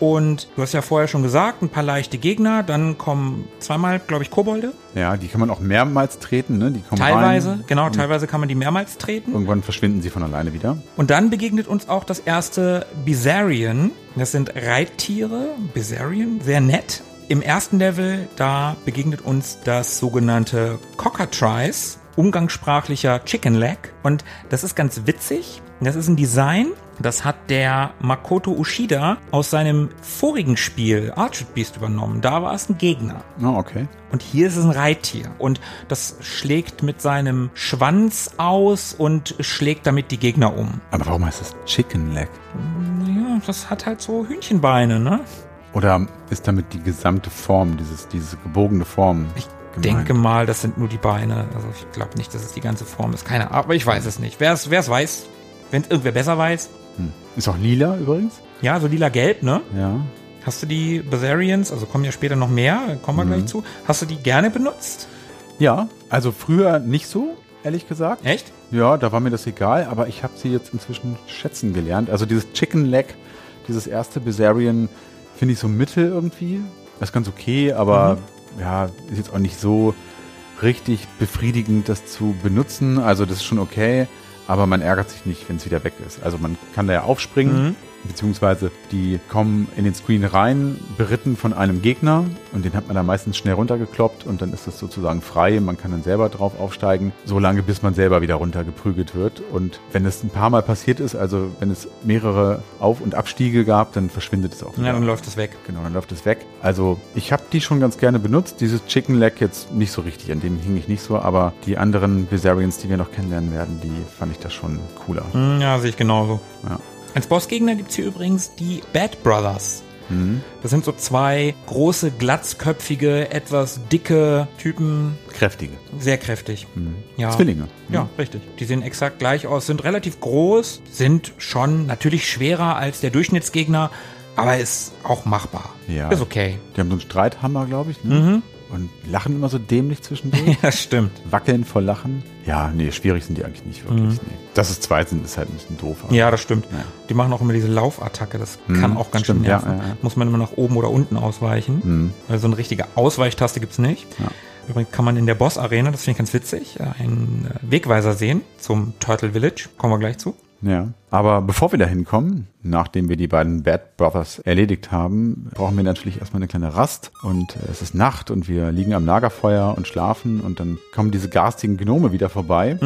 Und du hast ja vorher schon gesagt, ein paar leichte Gegner, dann kommen zweimal, glaube ich, Kobolde. Ja, die kann man auch mehrmals treten, ne? Die kommen Teilweise, rein. genau, teilweise kann man die mehrmals treten. Irgendwann verschwinden sie von alleine wieder. Und dann begegnet uns auch das erste Bizarrian. Das sind Reittiere, Bizarrian, sehr nett. Im ersten Level, da begegnet uns das sogenannte Cockatrice, umgangssprachlicher Chicken Leg. Und das ist ganz witzig. Das ist ein Design, das hat der Makoto Ushida aus seinem vorigen Spiel Arched Beast übernommen. Da war es ein Gegner. Oh, okay. Und hier ist es ein Reittier. Und das schlägt mit seinem Schwanz aus und schlägt damit die Gegner um. Aber warum heißt das Chicken Leg? Ja, das hat halt so Hühnchenbeine, ne? Oder ist damit die gesamte Form, dieses, diese gebogene Form? Ich gemeint? denke mal, das sind nur die Beine. Also ich glaube nicht, dass es die ganze Form ist. Keine Ahnung, aber ich weiß es nicht. Wer es weiß, wenn es irgendwer besser weiß. Ist auch lila übrigens? Ja, so lila-gelb, ne? Ja. Hast du die Bazarians, also kommen ja später noch mehr, kommen wir gleich zu. Hast du die gerne benutzt? Ja, also früher nicht so, ehrlich gesagt. Echt? Ja, da war mir das egal, aber ich habe sie jetzt inzwischen schätzen gelernt. Also dieses Chicken Leg, dieses erste Bizarrian, finde ich so mittel irgendwie. Das ist ganz okay, aber ja, ist jetzt auch nicht so richtig befriedigend, das zu benutzen. Also das ist schon okay, aber man ärgert sich nicht, wenn es wieder weg ist. Also man kann da ja aufspringen, beziehungsweise die kommen in den Screen rein, beritten von einem Gegner und den hat man dann meistens schnell runtergekloppt und dann ist das sozusagen frei. Man kann dann selber drauf aufsteigen, so lange bis man selber wieder runtergeprügelt wird. Und wenn es ein paar Mal passiert ist, also wenn es mehrere Auf- und Abstiege gab, dann verschwindet es auch wieder. Ja, dann läuft es weg. Genau, dann läuft es weg. Also ich habe die schon ganz gerne benutzt. Dieses Chicken Leg jetzt nicht so richtig, an dem hing ich nicht so, aber die anderen Bizarrians, die wir noch kennenlernen werden, die fand ich das schon cooler. Hm, Ja, sehe ich genauso. Ja. Als Bossgegner gibt's hier übrigens die Bad Brothers. Das sind so zwei große, glatzköpfige, etwas dicke Typen, Kräftige. sehr kräftig. Ja. Zwillinge. Ja, richtig. Die sehen exakt gleich aus, sind relativ groß, sind schon natürlich schwerer als der Durchschnittsgegner, aber ist auch machbar. Ja. Ist okay. Die haben so einen Streithammer, glaube ich. Ne? Und lachen immer so dämlich zwischendurch. Ja, stimmt. Wackeln vor Lachen. Ja, nee, schwierig sind die eigentlich nicht wirklich. Nee. Dass es zwei sind, ist halt ein bisschen doof. Ja, das stimmt. Die machen auch immer diese Laufattacke. Das kann auch ganz stimmt, schön ja, nerven. ja, ja. Muss man immer nach oben oder unten ausweichen. Weil so eine richtige Ausweichtaste gibt's nicht. Übrigens kann man in der Boss-Arena, das finde ich ganz witzig, äh, einen äh, Wegweiser sehen zum Turtle Village. Kommen wir gleich zu. Ja, aber bevor wir da hinkommen, nachdem wir die beiden Bad Brothers erledigt haben, brauchen wir natürlich erstmal eine kleine Rast und äh, es ist Nacht und wir liegen am Lagerfeuer und schlafen und dann kommen diese garstigen Gnome wieder vorbei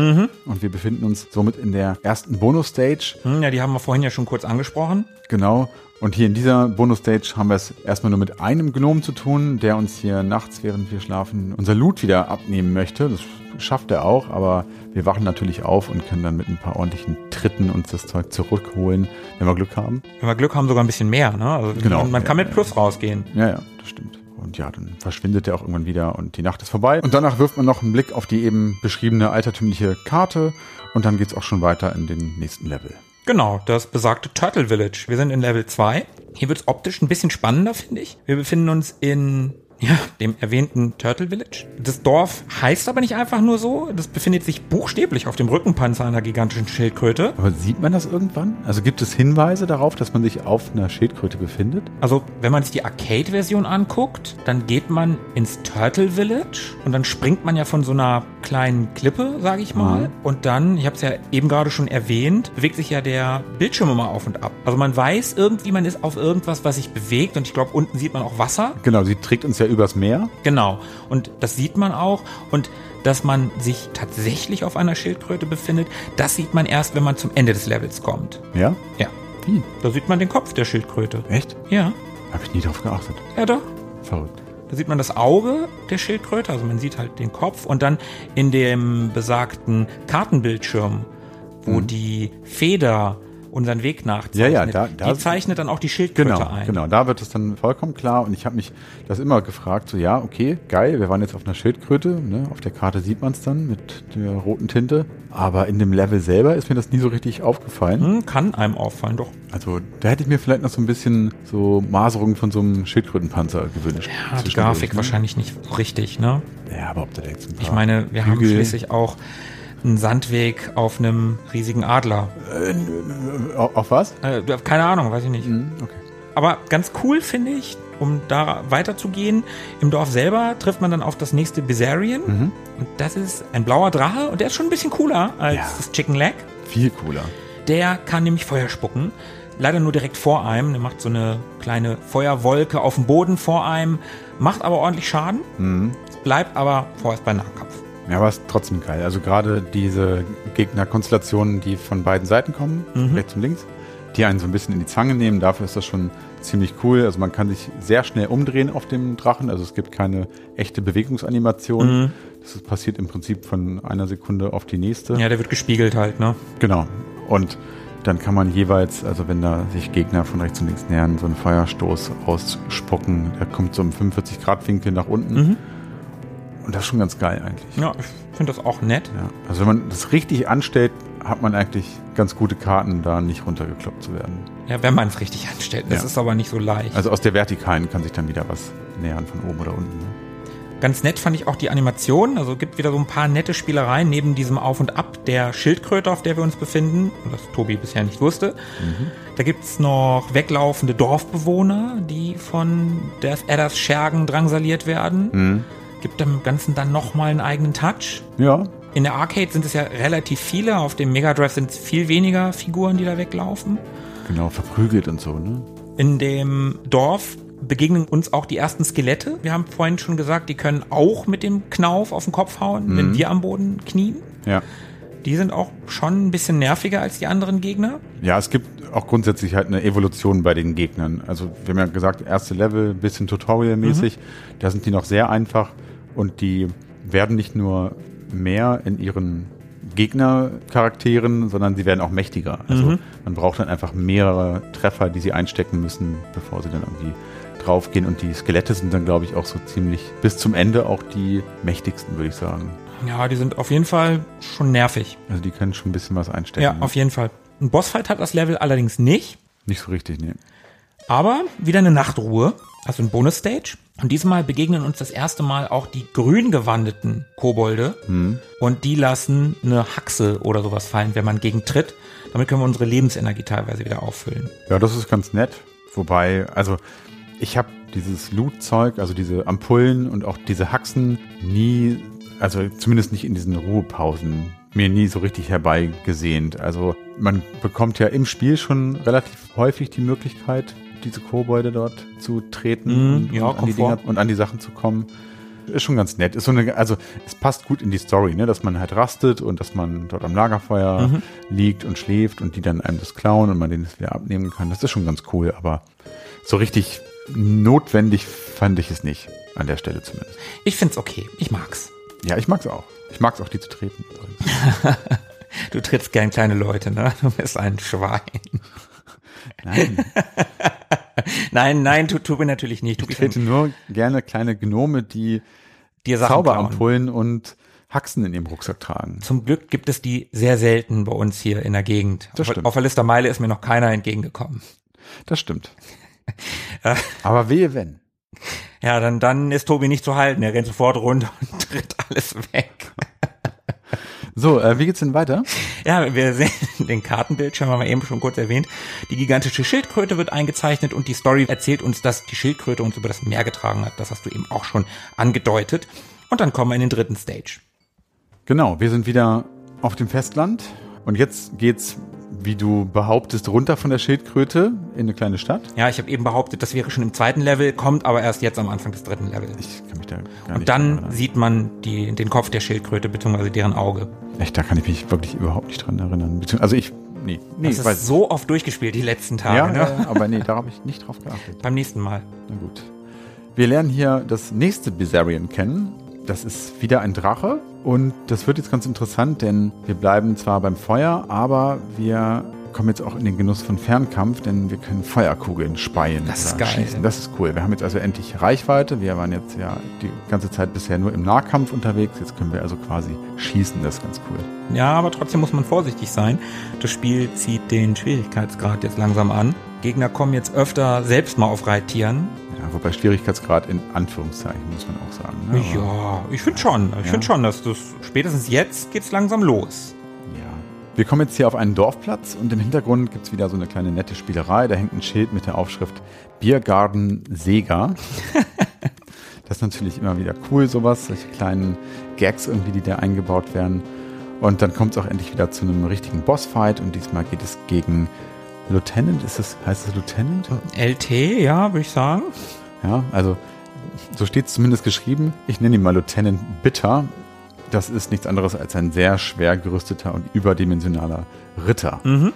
und wir befinden uns somit in der ersten Bonus-Stage. Hm, ja, die haben wir vorhin ja schon kurz angesprochen. Genau. Und hier in dieser Bonus-Stage haben wir es erstmal nur mit einem Gnom zu tun, der uns hier nachts, während wir schlafen, unser Loot wieder abnehmen möchte. Das schafft er auch, aber wir wachen natürlich auf und können dann mit ein paar ordentlichen Tritten uns das Zeug zurückholen, wenn wir Glück haben. Wenn wir Glück haben, sogar ein bisschen mehr. Ne? Also Genau. man, man kann Ja, mit ja. Plus rausgehen. Ja, ja, das stimmt. Und ja, dann verschwindet er auch irgendwann wieder und die Nacht ist vorbei. Und danach wirft man noch einen Blick auf die eben beschriebene altertümliche Karte und dann geht's auch schon weiter in den nächsten Level. Genau, das besagte Turtle Village. Wir sind in Level 2. Hier wird's optisch ein bisschen spannender, finde ich. Wir befinden uns in ja, dem erwähnten Turtle Village. Das Dorf heißt aber nicht einfach nur so. Das befindet sich buchstäblich auf dem Rückenpanzer einer gigantischen Schildkröte. Aber sieht man das irgendwann? Also gibt es Hinweise darauf, dass man sich auf einer Schildkröte befindet? Also, wenn man sich die Arcade-Version anguckt, dann geht man ins Turtle Village und dann springt man ja von so einer kleinen Klippe, sage ich mal. Und dann, ich habe es ja eben gerade schon erwähnt, bewegt sich ja der Bildschirm immer auf und ab. Also man weiß irgendwie, man ist auf irgendwas, was sich bewegt und ich glaube, unten sieht man auch Wasser. Genau, sie trägt uns ja übers Meer. Genau. Und das sieht man auch. Und dass man sich tatsächlich auf einer Schildkröte befindet, das sieht man erst, wenn man zum Ende des Levels kommt. Ja? Ja. Wie? Da sieht man den Kopf der Schildkröte. Echt? Ja. Habe ich nie drauf geachtet. Ja, doch. Verrückt. Da sieht man das Auge der Schildkröte, also man sieht halt den Kopf und dann in dem besagten Kartenbildschirm, wo die Feder unseren Weg nachzeichnet. Ja, ja, da- da- die zeichnet dann auch die Schildkröte Genau, ein. genau. Da wird es dann vollkommen klar. Und ich habe mich das immer gefragt, so ja, okay, geil, wir waren jetzt auf einer Schildkröte. Ne? Auf der Karte sieht man es dann mit der roten Tinte. Aber in dem Level selber ist mir das nie so richtig aufgefallen. Hm, kann einem auffallen, doch. Also da hätte ich mir vielleicht noch so ein bisschen so Maserungen von so einem Schildkrötenpanzer gewünscht. Ja, die Grafik ne? wahrscheinlich nicht richtig, ne? Ja, aber ob da jetzt ein paar Ich meine, wir haben Hügel- schließlich auch einen Sandweg auf einem riesigen Adler. Auf, auf was? Äh, keine Ahnung, weiß ich nicht. Hm, okay. Aber ganz cool finde ich, um da weiterzugehen, im Dorf selber trifft man dann auf das nächste Bizarrian. Mhm. Und das ist ein blauer Drache und der ist schon ein bisschen cooler als Ja. das Chicken Leg. Viel cooler. Der kann nämlich Feuer spucken. Leider nur direkt vor einem. Der macht so eine kleine Feuerwolke auf dem Boden vor einem, macht aber ordentlich Schaden. Mhm. Bleibt aber vorerst bei Nahkampf. Ja, aber ist trotzdem geil. Also gerade diese Gegnerkonstellationen, die von beiden Seiten kommen, rechts und links, die einen so ein bisschen in die Zange nehmen, dafür ist das schon ziemlich cool. Also man kann sich sehr schnell umdrehen auf dem Drachen. Also es gibt keine echte Bewegungsanimation. Das ist passiert im Prinzip von einer Sekunde auf die nächste. Ja, der wird gespiegelt halt, ne? Genau. Und dann kann man jeweils, also wenn da sich Gegner von rechts und links nähern, so einen Feuerstoß ausspucken. Der kommt so im 45-Grad-Winkel nach unten. Mhm. Und das ist schon ganz geil eigentlich. Ja, ich finde das auch nett. Ja, also wenn man das richtig anstellt, hat man eigentlich ganz gute Karten, da nicht runtergekloppt zu werden. Ja, wenn man es richtig anstellt. Das Ja. ist aber nicht so leicht. Also aus der Vertikalen kann sich dann wieder was nähern von oben oder unten. Ne? Ganz nett fand ich auch die Animation. Also gibt wieder so ein paar nette Spielereien neben diesem Auf und Ab der Schildkröte, auf der wir uns befinden, was Tobi bisher nicht wusste. Da gibt's noch weglaufende Dorfbewohner, die von Death Adders Schergen drangsaliert werden. Gibt dem Ganzen dann nochmal einen eigenen Touch. Ja, In der Arcade sind es ja relativ viele, auf dem Mega Drive sind es viel weniger Figuren, die da weglaufen. genau, verprügelt und so, ne? In dem Dorf begegnen uns auch die ersten Skelette. Wir haben vorhin schon gesagt, die können auch mit dem Knauf auf den Kopf hauen, wenn wir am Boden knien. Ja. Die sind auch schon ein bisschen nerviger als die anderen Gegner. Ja, es gibt auch grundsätzlich halt eine Evolution bei den Gegnern. Also wir haben ja gesagt, erste Level, bisschen Tutorial-mäßig. Da sind die noch sehr einfach und die werden nicht nur mehr in ihren Gegnercharakteren, sondern sie werden auch mächtiger. Also man braucht dann einfach mehrere Treffer, die sie einstecken müssen, bevor sie dann irgendwie draufgehen. Und die Skelette sind dann, glaube ich, auch so ziemlich bis zum Ende auch die mächtigsten, würde ich sagen. Ja, die sind auf jeden Fall schon nervig. Also die können schon ein bisschen was einstecken. Ja, ne? auf jeden Fall. Ein Bossfight hat das Level allerdings nicht, Nicht so richtig, ne. aber wieder eine Nachtruhe, also ein Bonus-Stage. Und diesmal begegnen uns das erste Mal auch die grün gewandeten Kobolde. Und die lassen eine Haxe oder sowas fallen, wenn man gegen tritt. Damit können wir unsere Lebensenergie teilweise wieder auffüllen. Ja, das ist ganz nett. Wobei, also ich habe dieses Loot-Zeug, also diese Ampullen und auch diese Haxen nie, also zumindest nicht in diesen Ruhepausen, mir nie so richtig herbeigesehnt. Also man bekommt ja im Spiel schon relativ häufig die Möglichkeit, diese Kobolde dort zu treten Mhm, und, ja, und, an die. Dinger, und an die Sachen zu kommen. Ist schon ganz nett. Ist so eine, also es passt gut in die Story, ne, dass man halt rastet und dass man dort am Lagerfeuer Mhm. liegt und schläft und die dann einem das klauen und man den das wieder abnehmen kann. Das ist schon ganz cool, aber so richtig notwendig fand ich es nicht. An der Stelle zumindest. Ich find's okay. Ich mag's. Ja, ich mag's auch. Ich mag's auch, die zu treten. Du trittst gern kleine Leute, ne? Du bist ein Schwein. Nein, Nein, nein, tu, tu mir natürlich nicht. Ich trete nur gerne kleine Gnome, die dir. Zauberampullen und Haxen in ihrem Rucksack tragen. Zum Glück gibt es die sehr selten bei uns hier in der Gegend. Das auf, stimmt. auf der Listermeile ist mir noch keiner entgegengekommen. Das stimmt. Aber wehe wenn. Ja, dann, dann ist Tobi nicht zu halten. Er rennt sofort runter und tritt alles weg. So, äh, wie geht's denn weiter? Ja, wir sehen den Kartenbildschirm, haben wir eben schon kurz erwähnt. Die gigantische Schildkröte wird eingezeichnet und die Story erzählt uns, dass die Schildkröte uns über das Meer getragen hat. Das hast du eben auch schon angedeutet. Und dann kommen wir in den dritten Stage. Genau, wir sind wieder auf dem Festland und jetzt geht's, wie du behauptest, runter von der Schildkröte in eine kleine Stadt. Ja, ich habe eben behauptet, das wäre schon im zweiten Level, kommt aber erst jetzt am Anfang des dritten Levels. Ich kann mich da gar nicht Und dann dran sieht man die, den Kopf der Schildkröte bzw. deren Auge. erinnern. Echt, da kann ich mich wirklich überhaupt nicht dran erinnern. Also ich, nee, nee, Das ist so oft durchgespielt die letzten Tage. Ja, ne? ja, aber nee, da habe ich nicht drauf geachtet. Beim nächsten Mal. Na gut. Wir lernen hier das nächste Bizarrian kennen. Das ist wieder ein Drache. Und das wird jetzt ganz interessant, denn wir bleiben zwar beim Feuer, aber wir kommen jetzt auch in den Genuss von Fernkampf, denn wir können Feuerkugeln speien. Das ist geil. Schießen. Das ist cool. Wir haben jetzt also endlich Reichweite. Wir waren jetzt ja die ganze Zeit bisher nur im Nahkampf unterwegs. Jetzt können wir also quasi schießen. Das ist ganz cool. Ja, aber trotzdem muss man vorsichtig sein. Das Spiel zieht den Schwierigkeitsgrad jetzt langsam an. Gegner kommen jetzt öfter selbst mal auf Reittieren. Ja, wobei Schwierigkeitsgrad in Anführungszeichen, muss man auch sagen. Ne? Ja, ich finde schon. Ich ja. finde schon, dass das spätestens jetzt geht es langsam los. Wir kommen jetzt hier auf einen Dorfplatz und im Hintergrund gibt es wieder so eine kleine nette Spielerei. Da hängt ein Schild mit der Aufschrift Biergarten Sega. das ist natürlich immer wieder cool, sowas, solche kleinen Gags irgendwie, die da eingebaut werden. Und dann kommt es auch endlich wieder zu einem richtigen Bossfight und diesmal geht es gegen Lieutenant, ist das, heißt das Lieutenant? LT, ja, würde ich sagen. Ja, also so steht es zumindest geschrieben. Ich nenne ihn mal Lieutenant Bitter das ist nichts anderes als ein sehr schwer gerüsteter und überdimensionaler Ritter. Mhm.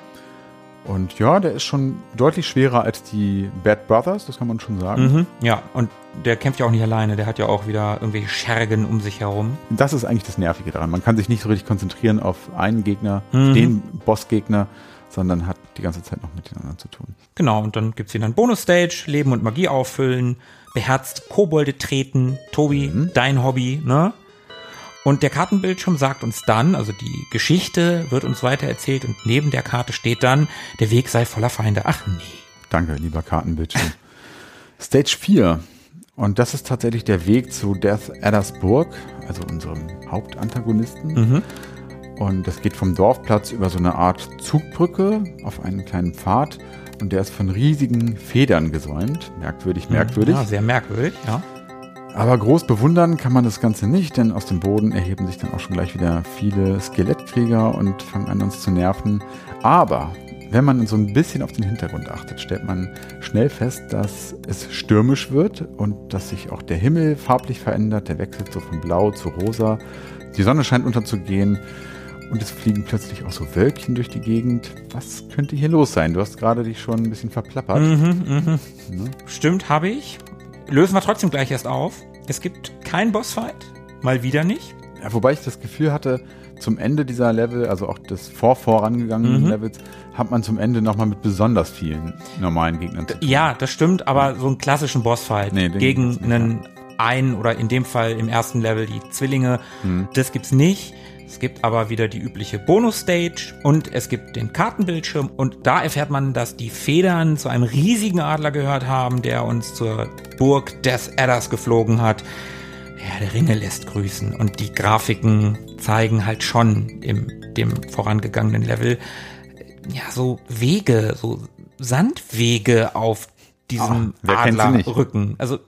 Und ja, der ist schon deutlich schwerer als die Bad Brothers, das kann man schon sagen. Mhm, ja, und der kämpft ja auch nicht alleine, der hat ja auch wieder irgendwelche Schergen um sich herum. Das ist eigentlich das Nervige daran. Man kann sich nicht so richtig konzentrieren auf einen Gegner, mhm. den Bossgegner, sondern hat die ganze Zeit noch mit den anderen zu tun. Genau, und dann gibt es hier dann Bonus-Stage, Leben und Magie auffüllen, beherzt Kobolde treten. Tobi, mhm. dein Hobby, ne? Und der Kartenbildschirm sagt uns dann, also die Geschichte wird uns weiter erzählt und neben der Karte steht dann, der Weg sei voller Feinde. Ach nee. Danke, lieber Kartenbildschirm. Stage 4. Und das ist tatsächlich der Weg zu Death Adders Burg, also unserem Hauptantagonisten. Mhm. Und das geht vom Dorfplatz über so eine Art Zugbrücke auf einen kleinen Pfad. Und der ist von riesigen Federn gesäumt. Merkwürdig, merkwürdig. Ja, sehr merkwürdig, ja. Aber groß bewundern kann man das Ganze nicht, denn aus dem Boden erheben sich dann auch schon gleich wieder viele Skelettkrieger und fangen an uns zu nerven. Aber wenn man so ein bisschen auf den Hintergrund achtet, stellt man schnell fest, dass es stürmisch wird und dass sich auch der Himmel farblich verändert. Der wechselt so von blau zu rosa. Die Sonne scheint unterzugehen und es fliegen plötzlich auch so Wölkchen durch die Gegend. Was könnte hier los sein? Du hast gerade dich schon ein bisschen verplappert. Mhm, mh. Ne? Stimmt, habe ich lösen wir trotzdem gleich erst auf. Es gibt keinen Bossfight. Mal wieder nicht. Ja, wobei ich das Gefühl hatte, zum Ende dieser Level, also auch des vorvorangegangenen mhm. Levels, hat man zum Ende nochmal mit besonders vielen normalen Gegnern zu tun. Ja, das stimmt, aber so einen klassischen Bossfight nee, gegen einen einen oder in dem Fall im ersten Level die Zwillinge, mhm. das gibt's nicht. Es gibt aber wieder die übliche Bonus-Stage und es gibt den Kartenbildschirm und da erfährt man, dass die Federn zu einem riesigen Adler gehört haben, der uns zur Burg des Adders geflogen hat. Ja, der Ringe lässt grüßen und die Grafiken zeigen halt schon im dem vorangegangenen Level ja so Wege, so Sandwege auf diesem oh, Adlerrücken. Also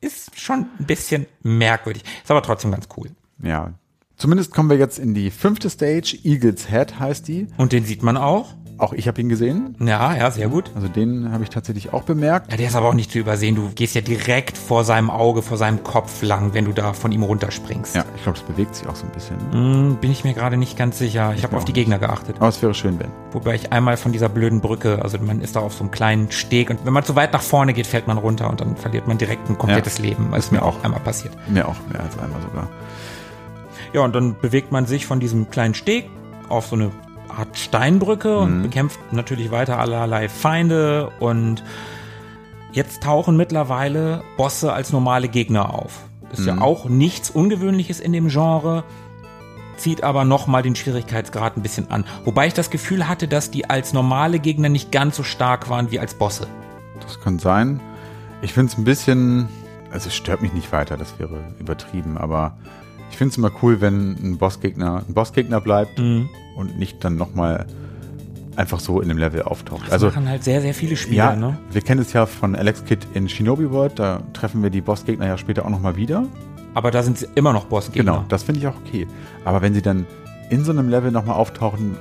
ist schon ein bisschen merkwürdig. Ist aber trotzdem ganz cool. Ja, Zumindest kommen wir jetzt in die fünfte Stage. Eagles Head heißt die. Und den sieht man auch. Auch ich habe ihn gesehen. Ja, ja, sehr gut. Also den habe ich tatsächlich auch bemerkt. Ja, der ist aber auch nicht zu übersehen. Du gehst ja direkt vor seinem Auge, vor seinem Kopf lang, wenn du da von ihm runterspringst. Ja, ich glaube, das bewegt sich auch so ein bisschen. Mm, bin ich mir gerade nicht ganz sicher. Ich, ich habe auf die Gegner geachtet. Aber es wäre schön, wenn. Wobei ich einmal von dieser blöden Brücke, also man ist da auf so einem kleinen Steg und wenn man zu weit nach vorne geht, fällt man runter und dann verliert man direkt ein komplettes ja. Leben. Das ist mir auch einmal passiert. Mir auch, mehr als einmal sogar. Ja, und dann bewegt man sich von diesem kleinen Steg auf so eine Art Steinbrücke und mhm. bekämpft natürlich weiter allerlei Feinde und jetzt tauchen mittlerweile Bosse als normale Gegner auf. Ist mhm. ja auch nichts Ungewöhnliches in dem Genre, zieht aber nochmal den Schwierigkeitsgrad ein bisschen an. Wobei ich das Gefühl hatte, dass die als normale Gegner nicht ganz so stark waren wie als Bosse. Das kann sein. Ich finde es ein bisschen, also es stört mich nicht weiter, das wäre übertrieben, aber finde es immer cool, wenn ein Bossgegner ein Bossgegner bleibt mhm. und nicht dann nochmal einfach so in dem Level auftaucht. Das also machen halt sehr, sehr viele Spieler, ja, ne? Wir kennen es ja von Alex Kidd in Shinobi World, da treffen wir die Bossgegner ja später auch nochmal wieder. Aber da sind sie immer noch Bossgegner. Genau, das finde ich auch okay. Aber wenn sie dann in so einem Level nochmal auftauchen,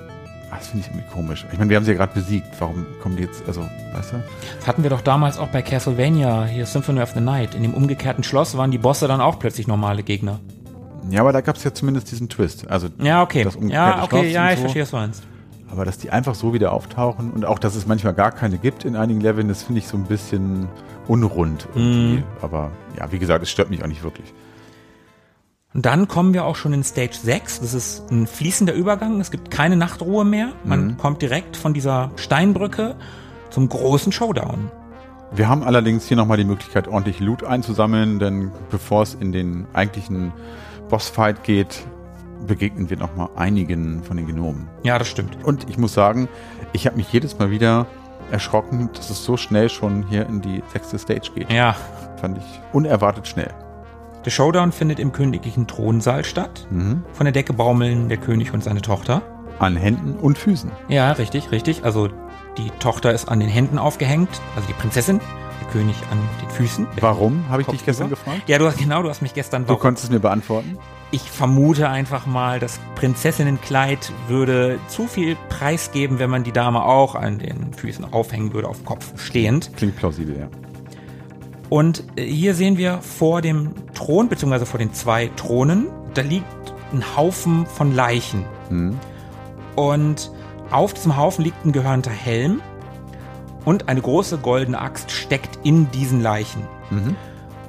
das finde ich irgendwie komisch. Ich meine, wir haben sie ja gerade besiegt. Warum kommen die jetzt, also, weißt du? Das hatten wir doch damals auch bei Castlevania, hier Symphony of the Night. In dem umgekehrten Schloss waren die Bosse dann auch plötzlich normale Gegner. Ja, aber da gab es ja zumindest diesen Twist. Also ja, okay. Das ja, okay, ja, ich so. verstehe, was du meinst. Aber dass die einfach so wieder auftauchen und auch, dass es manchmal gar keine gibt in einigen Leveln, das finde ich so ein bisschen unrund irgendwie. Mm. Aber ja, wie gesagt, es stört mich auch nicht wirklich. Und dann kommen wir auch schon in Stage 6. Das ist ein fließender Übergang. Es gibt keine Nachtruhe mehr. Man Mhm. kommt direkt von dieser Steinbrücke zum großen Showdown. Wir haben allerdings hier nochmal die Möglichkeit, ordentlich Loot einzusammeln, denn bevor es in den eigentlichen Bossfight geht, begegnen wir nochmal einigen von den Gnomen. Ja, das stimmt. Und ich muss sagen, ich habe mich jedes Mal wieder erschrocken, dass es so schnell schon hier in die sechste Stage geht. Ja. Fand ich unerwartet schnell. Der Showdown findet im königlichen Thronsaal statt. Mhm. Von der Decke baumeln der König und seine Tochter. An Händen und Füßen. Ja, richtig, richtig. Also die Tochter ist an den Händen aufgehängt, also die Prinzessin, König an den Füßen. Warum, habe ich Kopf dich gestern drüber. gefragt? Ja, du hast genau, du hast mich gestern Du warum- konntest es mir beantworten. Ich vermute einfach mal, das Prinzessinnenkleid würde zu viel preisgeben, wenn man die Dame auch an den Füßen aufhängen würde, auf dem Kopf stehend. Klingt plausibel, ja. Und äh, hier sehen wir vor dem Thron, beziehungsweise vor den zwei Thronen, da liegt ein Haufen von Leichen. Mhm. Und auf diesem Haufen liegt ein gehörnter Helm und eine große goldene Axt steckt in diesen Leichen. Mhm.